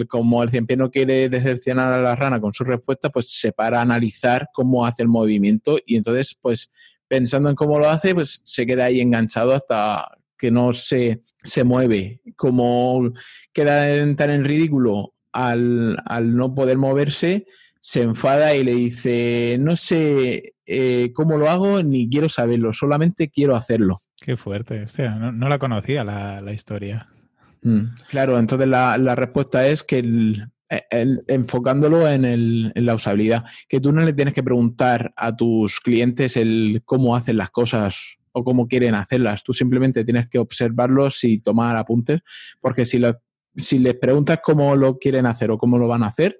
como el cien pies no quiere decepcionar a la rana con su respuesta, pues se para a analizar cómo hace el movimiento y entonces pues pensando en cómo lo hace, pues se queda ahí enganchado hasta que no se, se mueve. Como queda tan en ridículo al, no poder moverse, se enfada y le dice, no sé eh, cómo lo hago ni quiero saberlo, solamente quiero hacerlo. Qué fuerte, no, la conocía la, historia. Mm, claro, entonces la, la respuesta es que el, enfocándolo en, el, en, la usabilidad, que tú no le tienes que preguntar a tus clientes el cómo hacen las cosas o cómo quieren hacerlas, tú simplemente tienes que observarlos y tomar apuntes, porque si, si les preguntas cómo lo quieren hacer o cómo lo van a hacer,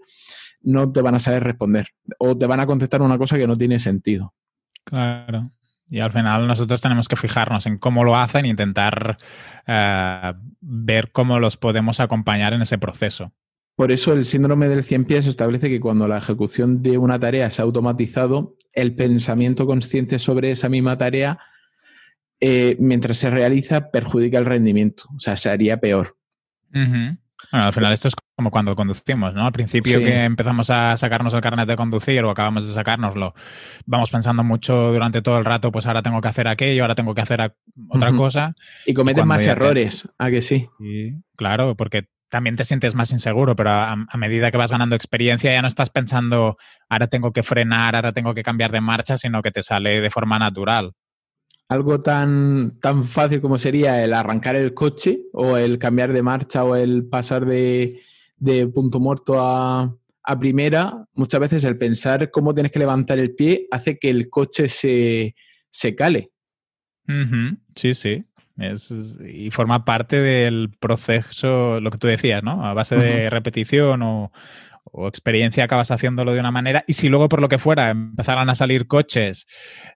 no te van a saber responder o te van a contestar una cosa que no tiene sentido. Claro. Y al final nosotros tenemos que fijarnos en cómo lo hacen e intentar eh, ver cómo los podemos acompañar en ese proceso. Por eso el síndrome del 100 pies establece que cuando la ejecución de una tarea se ha automatizado, el pensamiento consciente sobre esa misma tarea, eh, mientras se realiza, perjudica el rendimiento. O sea, se haría peor. Bueno, al final esto es como cuando conducimos, ¿no? Al principio que empezamos a sacarnos el carnet de conducir o acabamos de sacárnoslo, vamos pensando mucho durante todo el rato, pues ahora tengo que hacer aquello, ahora tengo que hacer otra cosa. Y cometes más errores, ¿a que sí? Sí, claro, porque también te sientes más inseguro, pero a, medida que vas ganando experiencia ya no estás pensando, ahora tengo que frenar, ahora tengo que cambiar de marcha, sino que te sale de forma natural. Algo tan, tan fácil como sería el arrancar el coche o el cambiar de marcha o el pasar de, punto muerto a, primera, muchas veces el pensar cómo tienes que levantar el pie hace que el coche se, se cale. Sí, sí. Es, y forma parte del proceso, lo que tú decías, ¿no? A base de repetición o, experiencia acabas haciéndolo de una manera. Y si luego, por lo que fuera, empezaran a salir coches,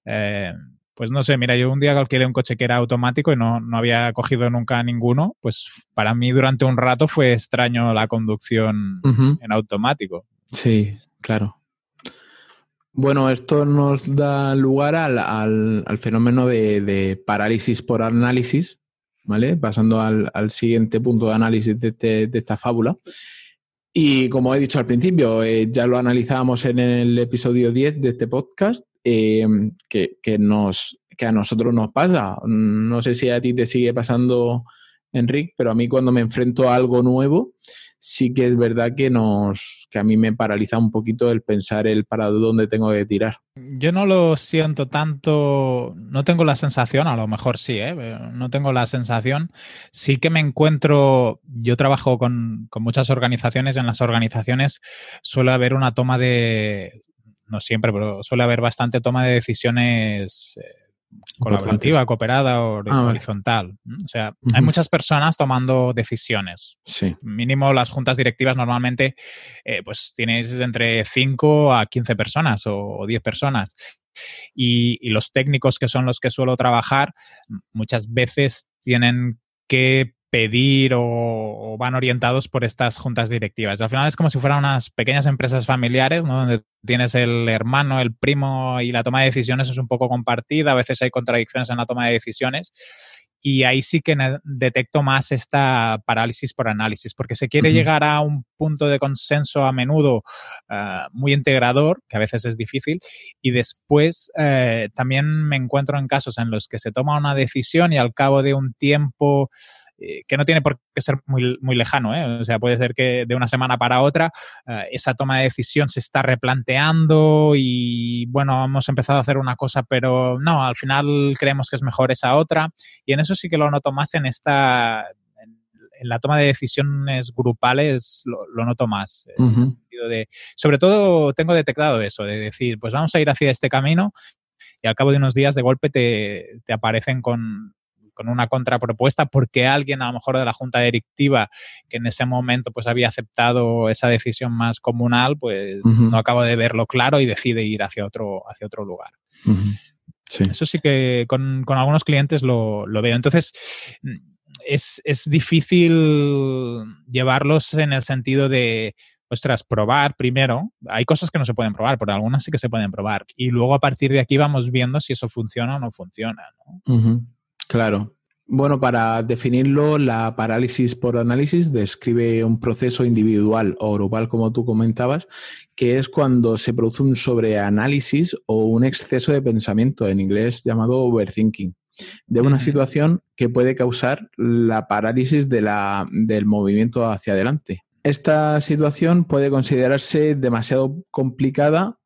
eh, pues no sé, mira, yo un día alquilé un coche que era automático y no, no, había cogido nunca ninguno, pues para mí durante un rato fue extraño la conducción en automático. Sí, claro. Bueno, esto nos da lugar al, fenómeno de, parálisis por análisis, ¿vale? Pasando al, siguiente punto de análisis de, esta fábula. Y como he dicho al principio, eh, ya lo analizábamos en el episodio 10 de este podcast, eh, que, nos, que a nosotros nos pasa. No sé si a ti te sigue pasando, Enrique, pero a mí cuando me enfrento a algo nuevo, sí que es verdad que nos que a mí me paraliza un poquito el pensar el para dónde tengo que tirar. Yo no lo siento tanto, no tengo la sensación, a lo mejor sí, ¿eh? no tengo la sensación. Sí que me encuentro, yo trabajo con, con muchas organizaciones, en las organizaciones suele haber una toma de, no siempre, pero suele haber bastante toma de decisiones. Eh, colaborativa, cooperada o ah, horizontal. O sea, hay muchas personas tomando decisiones. Sí. Mínimo las juntas directivas normalmente, eh, pues tienes entre 5 a 15 personas o, 10 personas. Y, y, los técnicos que son los que suelo trabajar, muchas veces tienen que pedir o, van orientados por estas juntas directivas. Al final es como si fueran unas pequeñas empresas familiares, ¿no? donde tienes el hermano, el primo y la toma de decisiones es un poco compartida, a veces hay contradicciones en la toma de decisiones. Y ahí sí que detecto más esta parálisis por análisis, porque se quiere llegar a un punto de consenso a menudo eh, muy integrador, que a veces es difícil, y después eh, también me encuentro en casos en los que se toma una decisión y al cabo de un tiempo eh, que no tiene por qué ser muy, muy lejano, ¿eh? o sea, puede ser que de una semana para otra eh, esa toma de decisión se está replanteando y bueno, hemos empezado a hacer una cosa, pero no, al final creemos que es mejor esa otra y en eso sí que lo noto más en esta, en la toma de decisiones grupales lo, noto más. de, sobre todo tengo detectado eso, de decir, pues vamos a ir hacia este camino y al cabo de unos días de golpe te, te aparecen con, con una contrapropuesta porque alguien a lo mejor de la junta directiva que en ese momento pues había aceptado esa decisión más comunal pues no acaba de verlo claro y decide ir hacia otro, hacia otro lugar. Eso sí que con, algunos clientes lo, veo. Entonces, es, es, difícil llevarlos en el sentido de, ostras, probar primero. Hay cosas que no se pueden probar, pero algunas sí que se pueden probar. Y luego a partir de aquí vamos viendo si eso funciona o no funciona. Claro. Bueno, para definirlo, la parálisis por análisis describe un proceso individual o grupal, como tú comentabas, que es cuando se produce un sobreanálisis o un exceso de pensamiento, en inglés llamado overthinking, de una situación que puede causar la parálisis de la, del movimiento hacia adelante. Esta situación puede considerarse demasiado complicada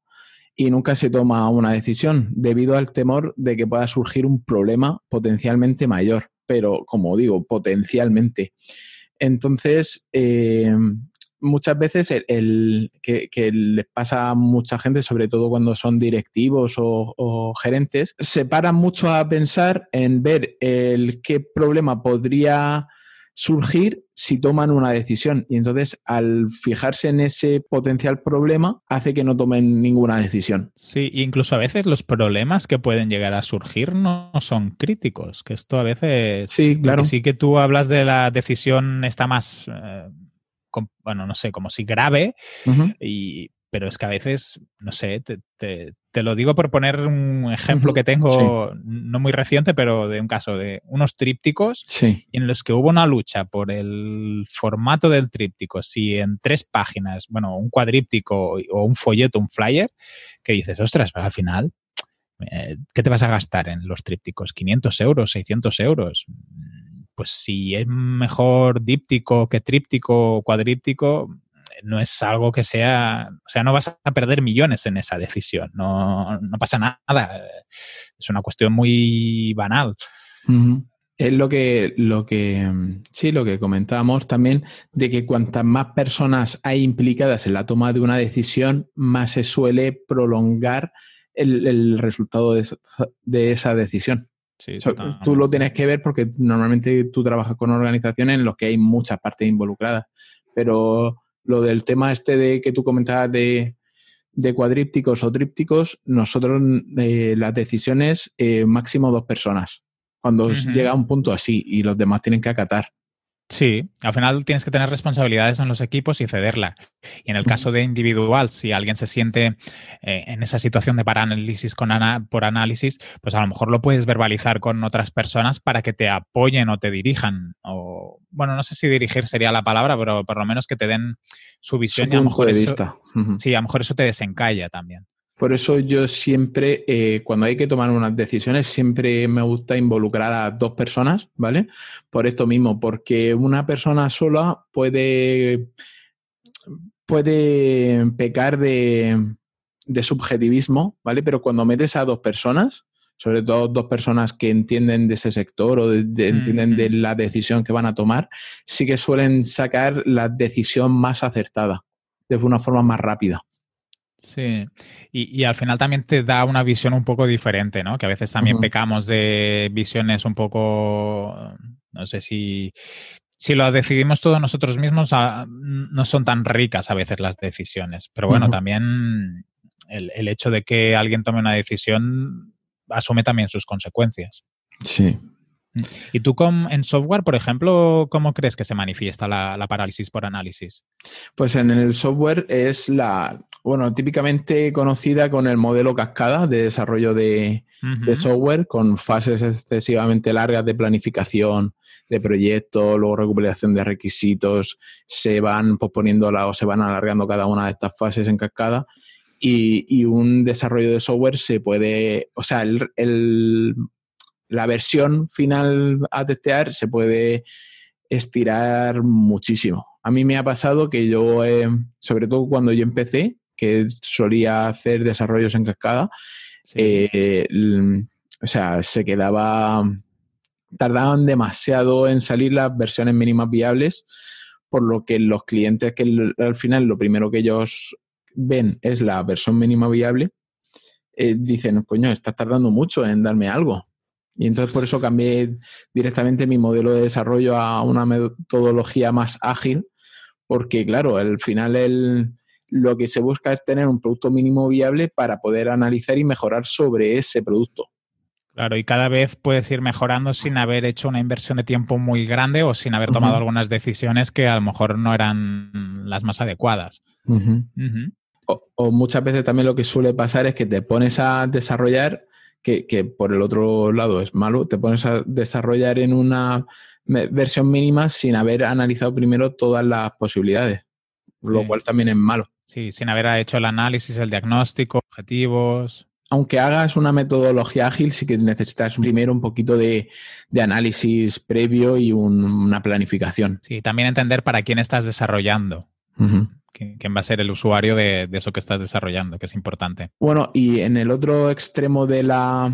y nunca se toma una decisión debido al temor de que pueda surgir un problema potencialmente mayor, pero como digo, potencialmente. Entonces, eh, muchas veces el, que, les pasa a mucha gente, sobre todo cuando son directivos o, o, gerentes, se paran mucho a pensar en ver el qué problema podría surgir si toman una decisión. Y entonces, al fijarse en ese potencial problema, hace que no tomen ninguna decisión. Sí, incluso a veces los problemas que pueden llegar a surgir no son críticos, que esto a veces... Sí, claro. Sí que tú hablas de la decisión está más... Eh, bueno, no sé, como si grave, y, pero es que a veces, no sé, te, lo digo por poner un ejemplo que tengo, no muy reciente, pero de un caso de unos trípticos en los que hubo una lucha por el formato del tríptico, si en tres páginas, bueno, un cuadríptico o un folleto, un flyer, que dices, ostras, al final, eh, ¿qué te vas a gastar en los trípticos? ¿500 euros? ¿600 euros? Pues si es mejor díptico que tríptico o cuadríptico, no es algo que sea, o sea, no vas a perder millones en esa decisión, no, pasa nada, es una cuestión muy banal. Es lo que, lo que, sí, lo que comentábamos también, de que cuantas más personas hay implicadas en la toma de una decisión, más se suele prolongar el, resultado de esa, decisión. tú lo tienes que ver porque normalmente tú trabajas con organizaciones en las que hay muchas partes involucradas, pero lo del tema este de que tú comentabas de, cuadrípticos o trípticos, nosotros eh, las decisiones eh, máximo dos personas. Cuando llega a un punto así y los demás tienen que acatar. Sí, al final tienes que tener responsabilidades en los equipos y cederla. Y en el caso de individual, si alguien se siente eh, en esa situación de parálisis con por análisis, pues a lo mejor lo puedes verbalizar con otras personas para que te apoyen o te dirijan. O, bueno, no sé si dirigir sería la palabra, pero por lo menos que te den su visión y a lo mejor eso, sí, a lo mejor eso te desencalla también. Por eso yo siempre, eh, cuando hay que tomar unas decisiones, siempre me gusta involucrar a dos personas, ¿vale? Por esto mismo, porque una persona sola puede, puede pecar de, subjetivismo, ¿vale? Pero cuando metes a dos personas, sobre todo dos personas que entienden de ese sector o entienden de la decisión que van a tomar, sí que suelen sacar la decisión más acertada, de una forma más rápida. Sí, y, al final también te da una visión un poco diferente, ¿no? Que a veces también pecamos de visiones un poco, no sé si, si lo decidimos todos nosotros mismos, ah, no son tan ricas a veces las decisiones. Pero bueno, también el, el hecho de que alguien tome una decisión asume también sus consecuencias. Sí, Mm. ¿Y tú en software, por ejemplo, cómo crees que se manifiesta la, parálisis por análisis? Pues en el software es la, bueno, típicamente conocida con el modelo cascada de desarrollo de, software, con fases excesivamente largas de planificación de proyectos, luego recuperación de requisitos, se van posponiendo o se van alargando cada una de estas fases en cascada. Y, un desarrollo de software se puede, o sea, el la versión final a testear se puede estirar muchísimo. A mí me ha pasado que yo, sobre todo cuando yo empecé, que solía hacer desarrollos en cascada, eh, o sea, se quedaba, tardaban demasiado en salir las versiones mínimas viables, por lo que los clientes que al final lo primero que ellos ven es la versión mínima viable, eh, dicen, coño, estás tardando mucho en darme algo. Y entonces por eso cambié directamente mi modelo de desarrollo a una metodología más ágil, porque claro, al final el, lo que se busca es tener un producto mínimo viable para poder analizar y mejorar sobre ese producto. Claro, y cada vez puedes ir mejorando sin haber hecho una inversión de tiempo muy grande o sin haber tomado algunas decisiones que a lo mejor no eran las más adecuadas. O, o muchas veces también lo que suele pasar es que te pones a desarrollar, que, que por el otro lado es malo, te pones a desarrollar en una versión mínima sin haber analizado primero todas las posibilidades, lo cual también es malo. Sí, sin haber hecho el análisis, el diagnóstico, objetivos. Aunque hagas una metodología ágil, sí que necesitas primero un poquito de, de análisis previo y un- una planificación. Sí, también entender para quién estás desarrollando, quién va a ser el usuario de, de eso que estás desarrollando, que es importante. Bueno, y en el otro extremo de la,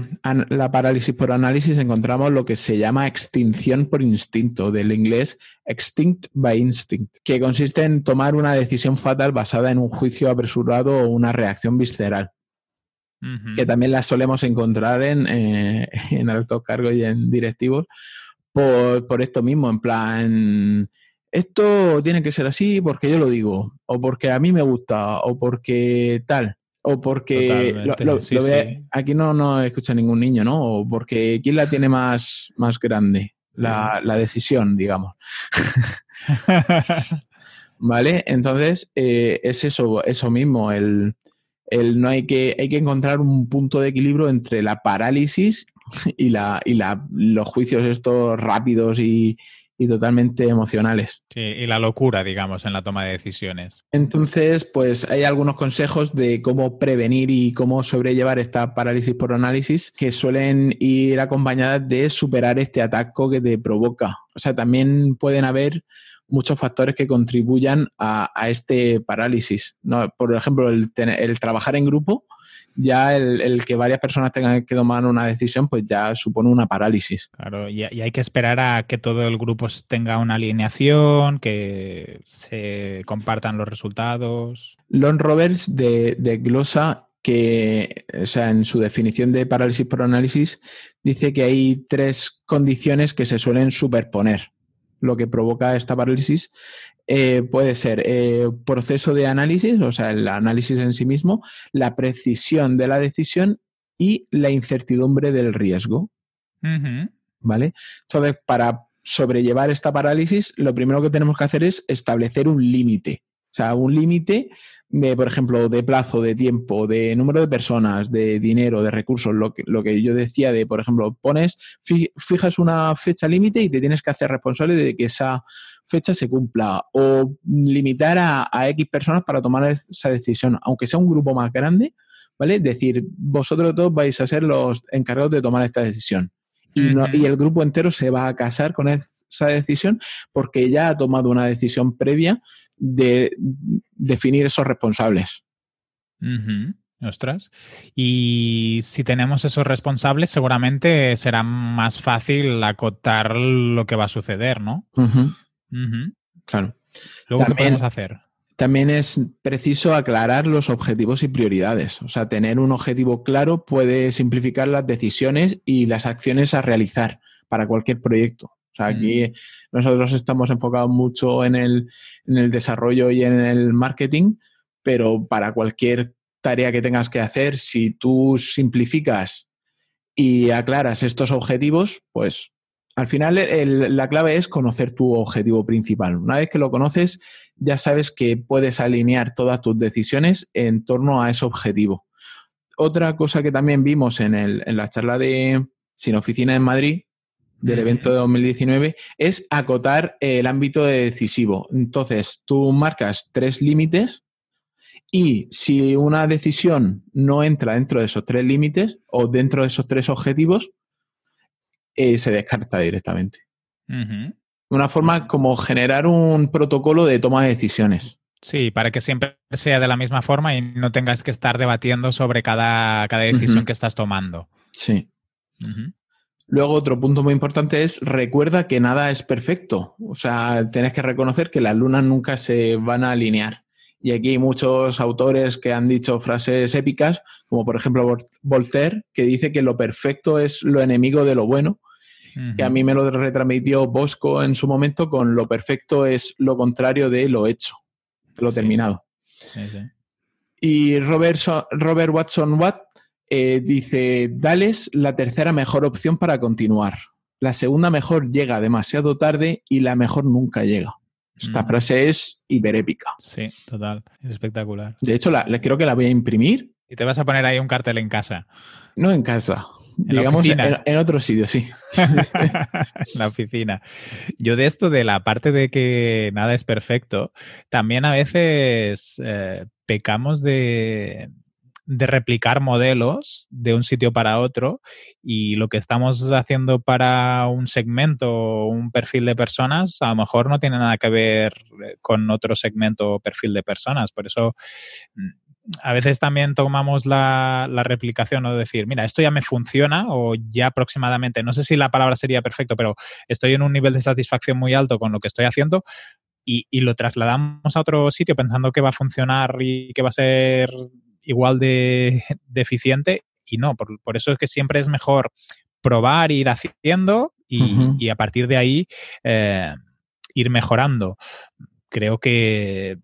parálisis por análisis encontramos lo que se llama extinción por instinto, del inglés extinct by instinct, que consiste en tomar una decisión fatal basada en un juicio apresurado o una reacción visceral, que también la solemos encontrar en, eh, en altos cargos y en directivos por, por esto mismo, en plan, esto tiene que ser así porque yo lo digo, o porque a mí me gusta, o porque tal, o porque lo- Totalmente, lo- sí, lo ve- sí. aquí no, no escucha ningún niño, ¿no? O porque quién la tiene más, más grande, la, la decisión, digamos. ¿Vale? Entonces, eh, es eso, eso mismo, el, el no hay que, hay que encontrar un punto de equilibrio entre la parálisis y, la, y la, los juicios estos rápidos y, y totalmente emocionales. Sí, y la locura, digamos, en la toma de decisiones. Entonces, pues hay algunos consejos de cómo prevenir y cómo sobrellevar esta parálisis por análisis que suelen ir acompañadas de superar este ataco que te provoca. O sea, también pueden haber muchos factores que contribuyan a, a este parálisis. ¿no? Por ejemplo, el, el trabajar en grupo, ya el, el que varias personas tengan que tomar una decisión, pues ya supone una parálisis. Claro, y, y hay que esperar a que todo el grupo tenga una alineación, que se compartan los resultados. Lon Roberts de, de glosa que, o sea, en su definición de parálisis por análisis, dice que hay tres condiciones que se suelen superponer. Lo que provoca esta parálisis eh, puede ser eh, proceso de análisis, o sea, el análisis en sí mismo, la precisión de la decisión y la incertidumbre del riesgo. ¿Vale? Entonces, para sobrellevar esta parálisis, lo primero que tenemos que hacer es establecer un límite. O sea, un límite de, por ejemplo, de plazo, de tiempo, de número de personas, de dinero, de recursos, lo que, lo que yo decía de, por ejemplo, pones, fi- fijas una fecha límite y te tienes que hacer responsable de que esa fecha se cumpla o limitar a, a X personas para tomar esa decisión, aunque sea un grupo más grande, ¿vale? Es decir, vosotros todos vais a ser los encargados de tomar esta decisión y, no- y el grupo entero se va a casar con esa decisión porque ya ha tomado una decisión previa de definir esos responsables. Ostras. Y si tenemos esos responsables, seguramente será más fácil acotar lo que va a suceder, ¿no? Claro. Luego, ¿qué También- podemos hacer? También es preciso aclarar los objetivos y prioridades. O sea, tener un objetivo claro puede simplificar las decisiones y las acciones a realizar para cualquier proyecto. O sea, aquí nosotros estamos enfocados mucho en el, en el desarrollo y en el marketing, pero para cualquier tarea que tengas que hacer, si tú simplificas y aclaras estos objetivos, pues al final el- la clave es conocer tu objetivo principal. Una vez que lo conoces, ya sabes que puedes alinear todas tus decisiones en torno a ese objetivo. Otra cosa que también vimos en, el- en la charla de Sin Oficina en Madrid, del evento de 2019, es acotar el ámbito decisivo. Entonces, tú marcas tres límites y si una decisión no entra dentro de esos tres límites o dentro de esos tres objetivos, eh, se descarta directamente. Una forma como generar un protocolo de toma de decisiones. Sí, para que siempre sea de la misma forma y no tengas que estar debatiendo sobre cada, cada decisión que estás tomando. Sí. Luego, otro punto muy importante es recuerda que nada es perfecto. O sea, tienes que reconocer que las lunas nunca se van a alinear. Y aquí hay muchos autores que han dicho frases épicas, como por ejemplo Vol- Voltaire, que dice que lo perfecto es lo enemigo de lo bueno. que a mí me lo retransmitió Bosco en su momento con lo perfecto es lo contrario de lo hecho, de lo Sí. terminado. Sí, sí. Y Robert, Robert Watson Watt eh, dice, dales la tercera mejor opción para continuar. La segunda mejor llega demasiado tarde y la mejor nunca llega. Esta Mm. frase es hiperépica. Sí, total. Es espectacular. De hecho, la, la- creo que la voy a imprimir, Y te vas a poner ahí un cartel en casa. no en casa, En digamos en otro sitio, sí. en la oficina. Yo de esto, de la parte de que nada es perfecto, también a veces eh, pecamos de, de replicar modelos de un sitio para otro y lo que estamos haciendo para un segmento o un perfil de personas a lo mejor no tiene nada que ver eh, con otro segmento o perfil de personas. Por eso mm, a veces también tomamos la, la replicación o decir, mira, esto ya me funciona o ya aproximadamente, no sé si la palabra sería perfecto, pero estoy en un nivel de satisfacción muy alto con lo que estoy haciendo y, y lo trasladamos a otro sitio pensando que va a funcionar y que va a ser igual de, de eficiente y no, por, por eso es que siempre es mejor probar, ir haciendo y, y a partir de ahí eh, ir mejorando. Creo que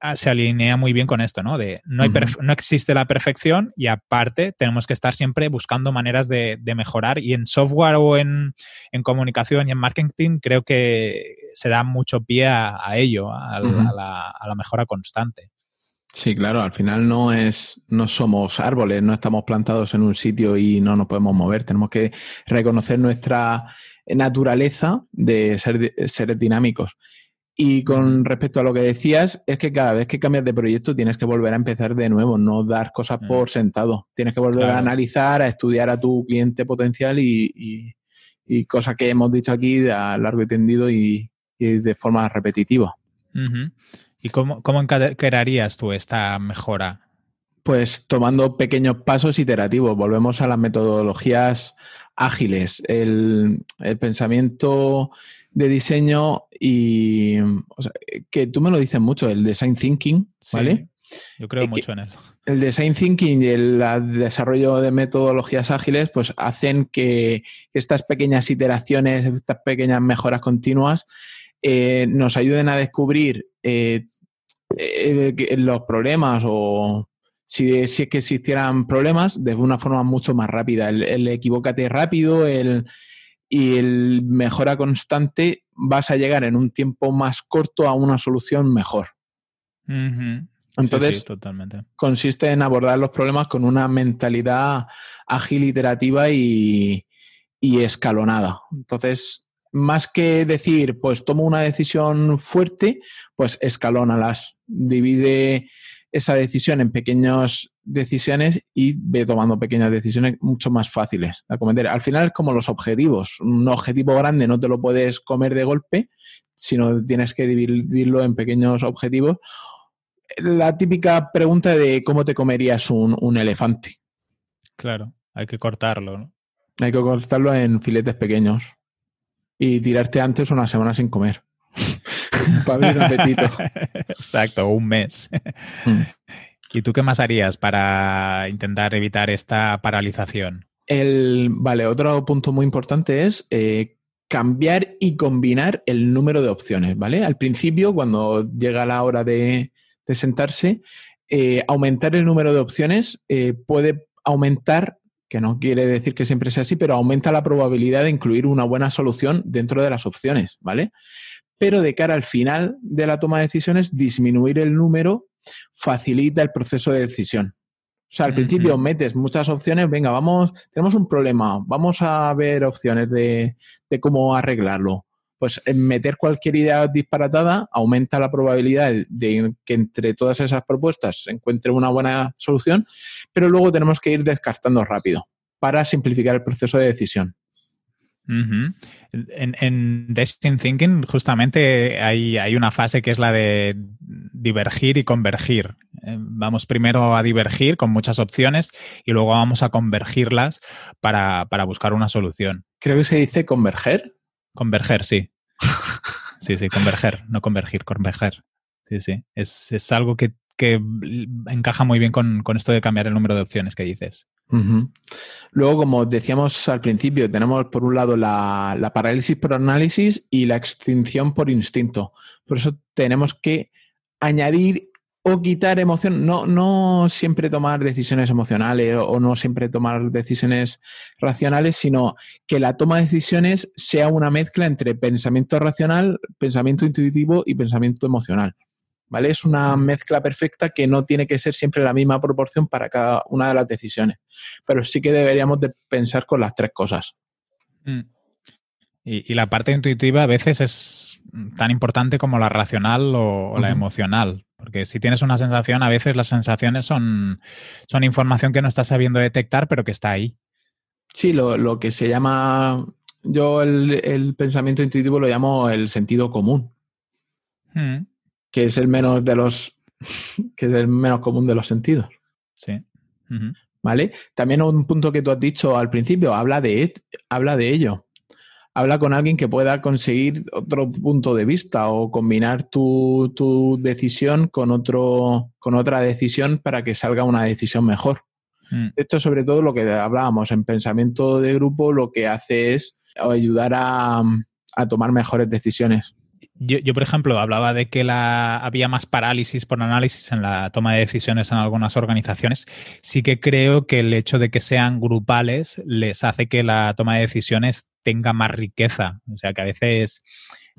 ah, se alinea muy bien con esto, ¿no? De no, hay no existe la perfección y aparte tenemos que estar siempre buscando maneras de, de mejorar y en software o en, en comunicación y en marketing creo que se da mucho pie a, a ello, a la, a la mejora constante. Sí, claro, al final no es, no somos árboles, no estamos plantados en un sitio y no nos podemos mover. Tenemos que reconocer nuestra naturaleza de ser seres dinámicos. Y con respecto a lo que decías, es que cada vez que cambias de proyecto tienes que volver a empezar de nuevo, no dar cosas Mm. por sentado. Tienes que volver a analizar, a estudiar a tu cliente potencial y, y- y cosas que hemos dicho aquí a largo y tendido y, y de forma repetitiva. ¿Y cómo, cómo encaderarías tú esta mejora? Pues tomando pequeños pasos iterativos, volvemos a las metodologías ágiles, el, el pensamiento de diseño y o sea, que tú me lo dices mucho, el design thinking, ¿vale? Sí, yo creo Eh, mucho en él. El design thinking y el desarrollo de metodologías ágiles pues hacen que estas pequeñas iteraciones, estas pequeñas mejoras continuas eh, nos ayuden a descubrir eh, eh, los problemas o si, si es que existieran problemas de una forma mucho más rápida. El, el equivócate rápido el, y el mejora constante vas a llegar en un tiempo más corto a una solución mejor. Entonces, sí, totalmente. consiste en abordar los problemas con una mentalidad ágil, iterativa y, y escalonada. Entonces, más que decir, pues tomo una decisión fuerte, pues escalónalas, divide esa decisión en pequeñas decisiones y ve tomando pequeñas decisiones mucho más fáciles a cometer. Al final es como los objetivos. Un objetivo grande no te lo puedes comer de golpe, sino tienes que dividirlo en pequeños objetivos la típica pregunta de cómo te comerías un, un elefante. Claro, hay que cortarlo, ¿no? Hay que cortarlo en filetes pequeños y tirarte antes una semana sin comer. Para abrir apetito. Exacto, un mes. Mm. ¿Y tú qué más harías para intentar evitar esta paralización? El, vale, otro punto muy importante es eh, cambiar y combinar el número de opciones, ¿vale? Al principio, cuando llega la hora de, de sentarse, eh, aumentar el número de opciones eh, puede aumentar, que no quiere decir que siempre sea así, pero aumenta la probabilidad de incluir una buena solución dentro de las opciones, ¿vale? Pero de cara al final de la toma de decisiones, disminuir el número facilita el proceso de decisión. O sea, al principio metes muchas opciones, venga, vamos, tenemos un problema, vamos a ver opciones de, de cómo arreglarlo. Pues meter cualquier idea disparatada aumenta la probabilidad de que entre todas esas propuestas se encuentre una buena solución, pero luego tenemos que ir descartando rápido para simplificar el proceso de decisión. En, en Design Thinking justamente hay, hay una fase que es la de divergir y convergir. Eh, Vamos primero a divergir con muchas opciones y luego vamos a convergirlas para, para buscar una solución. Creo que se dice converger. Converger, sí. Sí, sí, converger, no convergir, converger. Sí, sí. Es, es algo que, que encaja muy bien con, con esto de cambiar el número de opciones que dices. Luego, como decíamos al principio, tenemos por un lado la, la parálisis por análisis y la extinción por instinto. Por eso tenemos que añadir o quitar emoción, no, no siempre tomar decisiones emocionales o, no siempre tomar decisiones racionales, sino que la toma de decisiones sea una mezcla entre pensamiento racional, pensamiento intuitivo y pensamiento emocional. ¿Vale? Es una mezcla perfecta que no tiene que ser siempre la misma proporción para cada una de las decisiones. Pero sí que deberíamos de pensar con las tres cosas. Mm. Y, la parte intuitiva a veces es tan importante como la racional o, la emocional. Porque si tienes una sensación, a veces las sensaciones son, son información que no estás sabiendo detectar, pero que está ahí. Sí, lo, que se llama, yo el, pensamiento intuitivo lo llamo el sentido común, mm. que es el menos de los, que es el menos común de los sentidos. Sí. ¿Vale? También un punto que tú has dicho al principio, habla de, habla de ello habla con alguien que pueda conseguir otro punto de vista o combinar tu, decisión con, otro, con otra decisión para que salga una decisión mejor. Mm. Esto sobre todo lo que hablábamos en pensamiento de grupo, lo que hace es ayudar a tomar mejores decisiones. Yo, por ejemplo, hablaba de que la, había más parálisis por análisis en la toma de decisiones en algunas organizaciones. Sí que creo que el hecho de que sean grupales les hace que la toma de decisiones tenga más riqueza. O sea, que a veces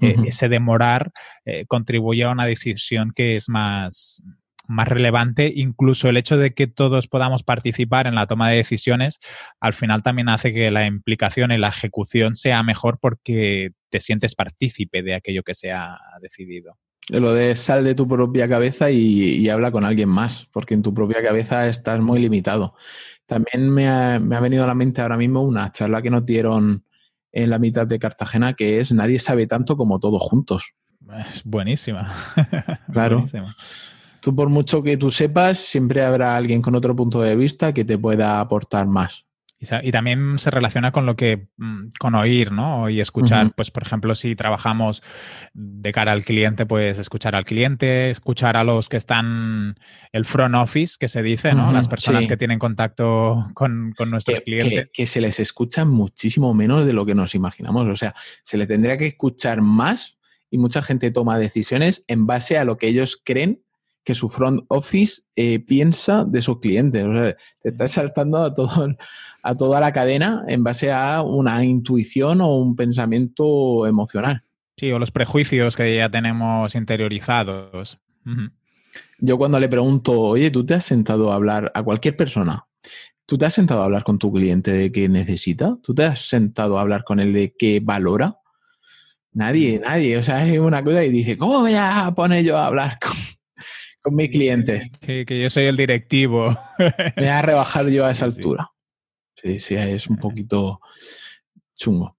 eh, ese demorar eh, contribuye a una decisión que es más, más relevante, incluso el hecho de que todos podamos participar en la toma de decisiones, al final también hace que la implicación y la ejecución sea mejor porque te sientes partícipe de aquello que se ha decidido. Lo de sal de tu propia cabeza y, habla con alguien más, porque en tu propia cabeza estás muy limitado. También me ha, me ha venido a la mente ahora mismo una charla que nos dieron en la mitad de Cartagena, que es Nadie sabe tanto como todos juntos. Es buenísima. Claro. Buenísima. Tú por mucho que tú sepas, siempre habrá alguien con otro punto de vista que te pueda aportar más. Y, también se relaciona con lo que, mm, con oír, ¿no? Y escuchar, pues por ejemplo, si trabajamos de cara al cliente, pues escuchar al cliente, escuchar a los que están, el front office, que se dice, ¿no? Las personas que tienen contacto con, nuestros clientes. Que, que, se les escucha muchísimo menos de lo que nos imaginamos. O sea, se le tendría que escuchar más y mucha gente toma decisiones en base a lo que ellos creen que su front office eh, piensa de sus clientes. O sea, te estás saltando a, todo, a toda la cadena en base a una intuición o un pensamiento emocional. Sí, o los prejuicios que ya tenemos interiorizados. Yo cuando le pregunto, oye, ¿tú te has sentado a hablar a cualquier persona? ¿Tú te has sentado a hablar con tu cliente de qué necesita? ¿Tú te has sentado a hablar con él de qué valora? Nadie, nadie. O sea, es una cosa y dice, ¿cómo voy a poner yo a hablar con, con mi cliente. Sí, que yo soy el directivo. Me voy a rebajar yo a esa altura. Sí, sí, es un poquito chungo.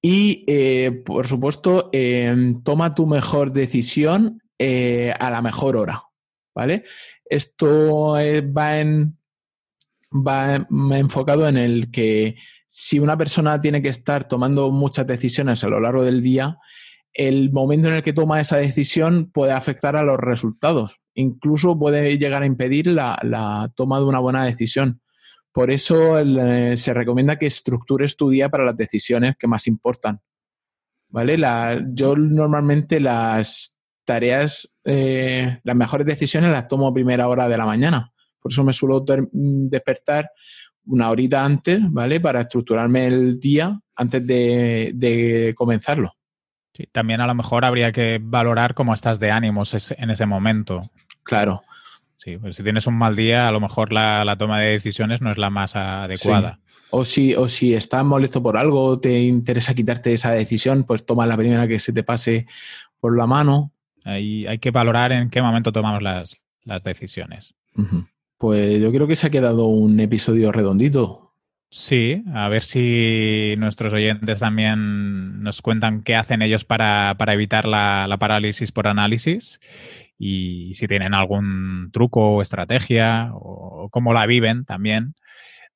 Y, eh, por supuesto, em, toma tu mejor decisión eh, a la mejor hora, ¿vale? Esto eh, va, en, va enfocado en el que si una persona tiene que estar tomando muchas decisiones a lo largo del día, el momento en el que toma esa decisión puede afectar a los resultados. Incluso puede llegar a impedir la, toma de una buena decisión. Por eso eh, se recomienda que estructures tu día para las decisiones que más importan. ¿Vale? yo normalmente las tareas, eh, las mejores decisiones las tomo a primera hora de la mañana. Por eso me suelo despertar una horita antes, ¿vale? Para estructurarme el día antes de comenzarlo también a lo mejor habría que valorar cómo estás de ánimos en ese momento. Claro. Sí, pues si tienes un mal día, a lo mejor la, toma de decisiones no es la más adecuada. O si, o si estás molesto por algo, te interesa quitarte esa decisión, pues toma la primera que se te pase por la mano. Ahí hay que valorar en qué momento tomamos las, decisiones. Pues yo creo que se ha quedado un episodio redondito. Sí, a ver si nuestros oyentes también nos cuentan qué hacen ellos para, evitar la, parálisis por análisis y si tienen algún truco o estrategia o cómo la viven también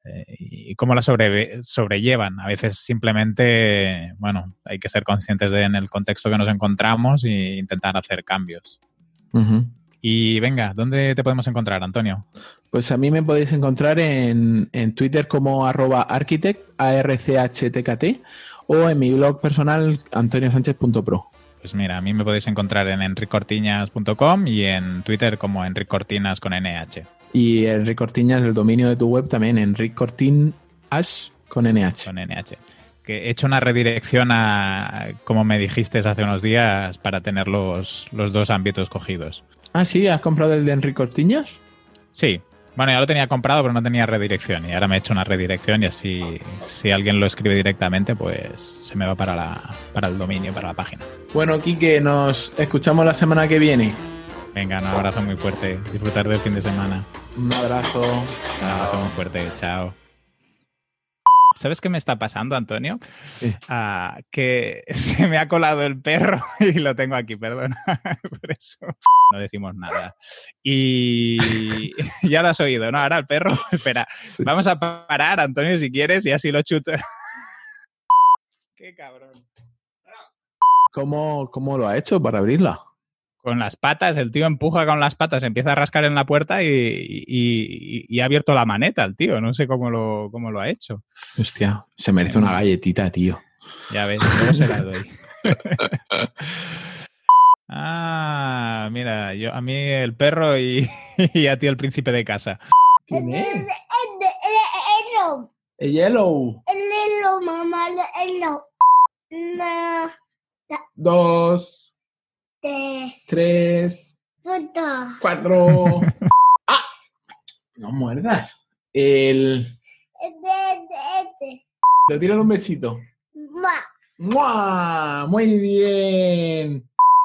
eh, y cómo la sobrellevan. A veces simplemente, bueno, hay que ser conscientes de en el contexto que nos encontramos e intentar hacer cambios. Y venga, ¿dónde te podemos encontrar, Antonio? Pues a mí me podéis encontrar en, Twitter como arroba architect, A-R-C-H-T-K-T, o en mi blog personal, antoniosánchez.pro. Pues mira, a mí me podéis encontrar en enricortiñas.com y en Twitter como enricortinas con NH. Y Enric Cortiñas, el dominio de tu web también, Enric Cortinas con NH. Con NH. Que he hecho una redirección a, como me dijiste hace unos días, para tener los, los dos ámbitos cogidos. Ah, sí, ¿has comprado el de Enric Cortiñas? Sí. Bueno, ya lo tenía comprado, pero no tenía redirección. Y ahora me he hecho una redirección y así, si alguien lo escribe directamente, pues se me va para, la, para el dominio, para la página. Bueno, Quique, nos escuchamos la semana que viene. Venga, un abrazo muy fuerte. Disfrutar del fin de semana. Un abrazo. Un abrazo muy fuerte. Chao. ¿Sabes qué me está pasando, Antonio? Ah, que se me ha colado el perro y lo tengo aquí, perdona. Por eso no decimos nada. Y ya lo has oído, ¿no? Ahora el perro, espera, Sí. vamos a parar, Antonio, si quieres, y así lo chuto. Qué cabrón. ¿Cómo, ¿Cómo lo ha hecho para abrirla? Con las patas, el tío empuja con las patas, empieza a rascar en la puerta y, y- y- y ha abierto la maneta el tío. No sé cómo lo, cómo lo ha hecho. Hostia, se merece una galletita, tío. Ya ves, luego se la doy. ah, mira, yo, a mí el perro y, y a ti el príncipe de casa. ¿Quién es? El Yellow. El hello, mamá, el hello. No, Dos, tres, tres, punto. cuatro. ¡Ah! No muerdas. El. Este, Te tiran un besito. ¡Mua! Muy bien.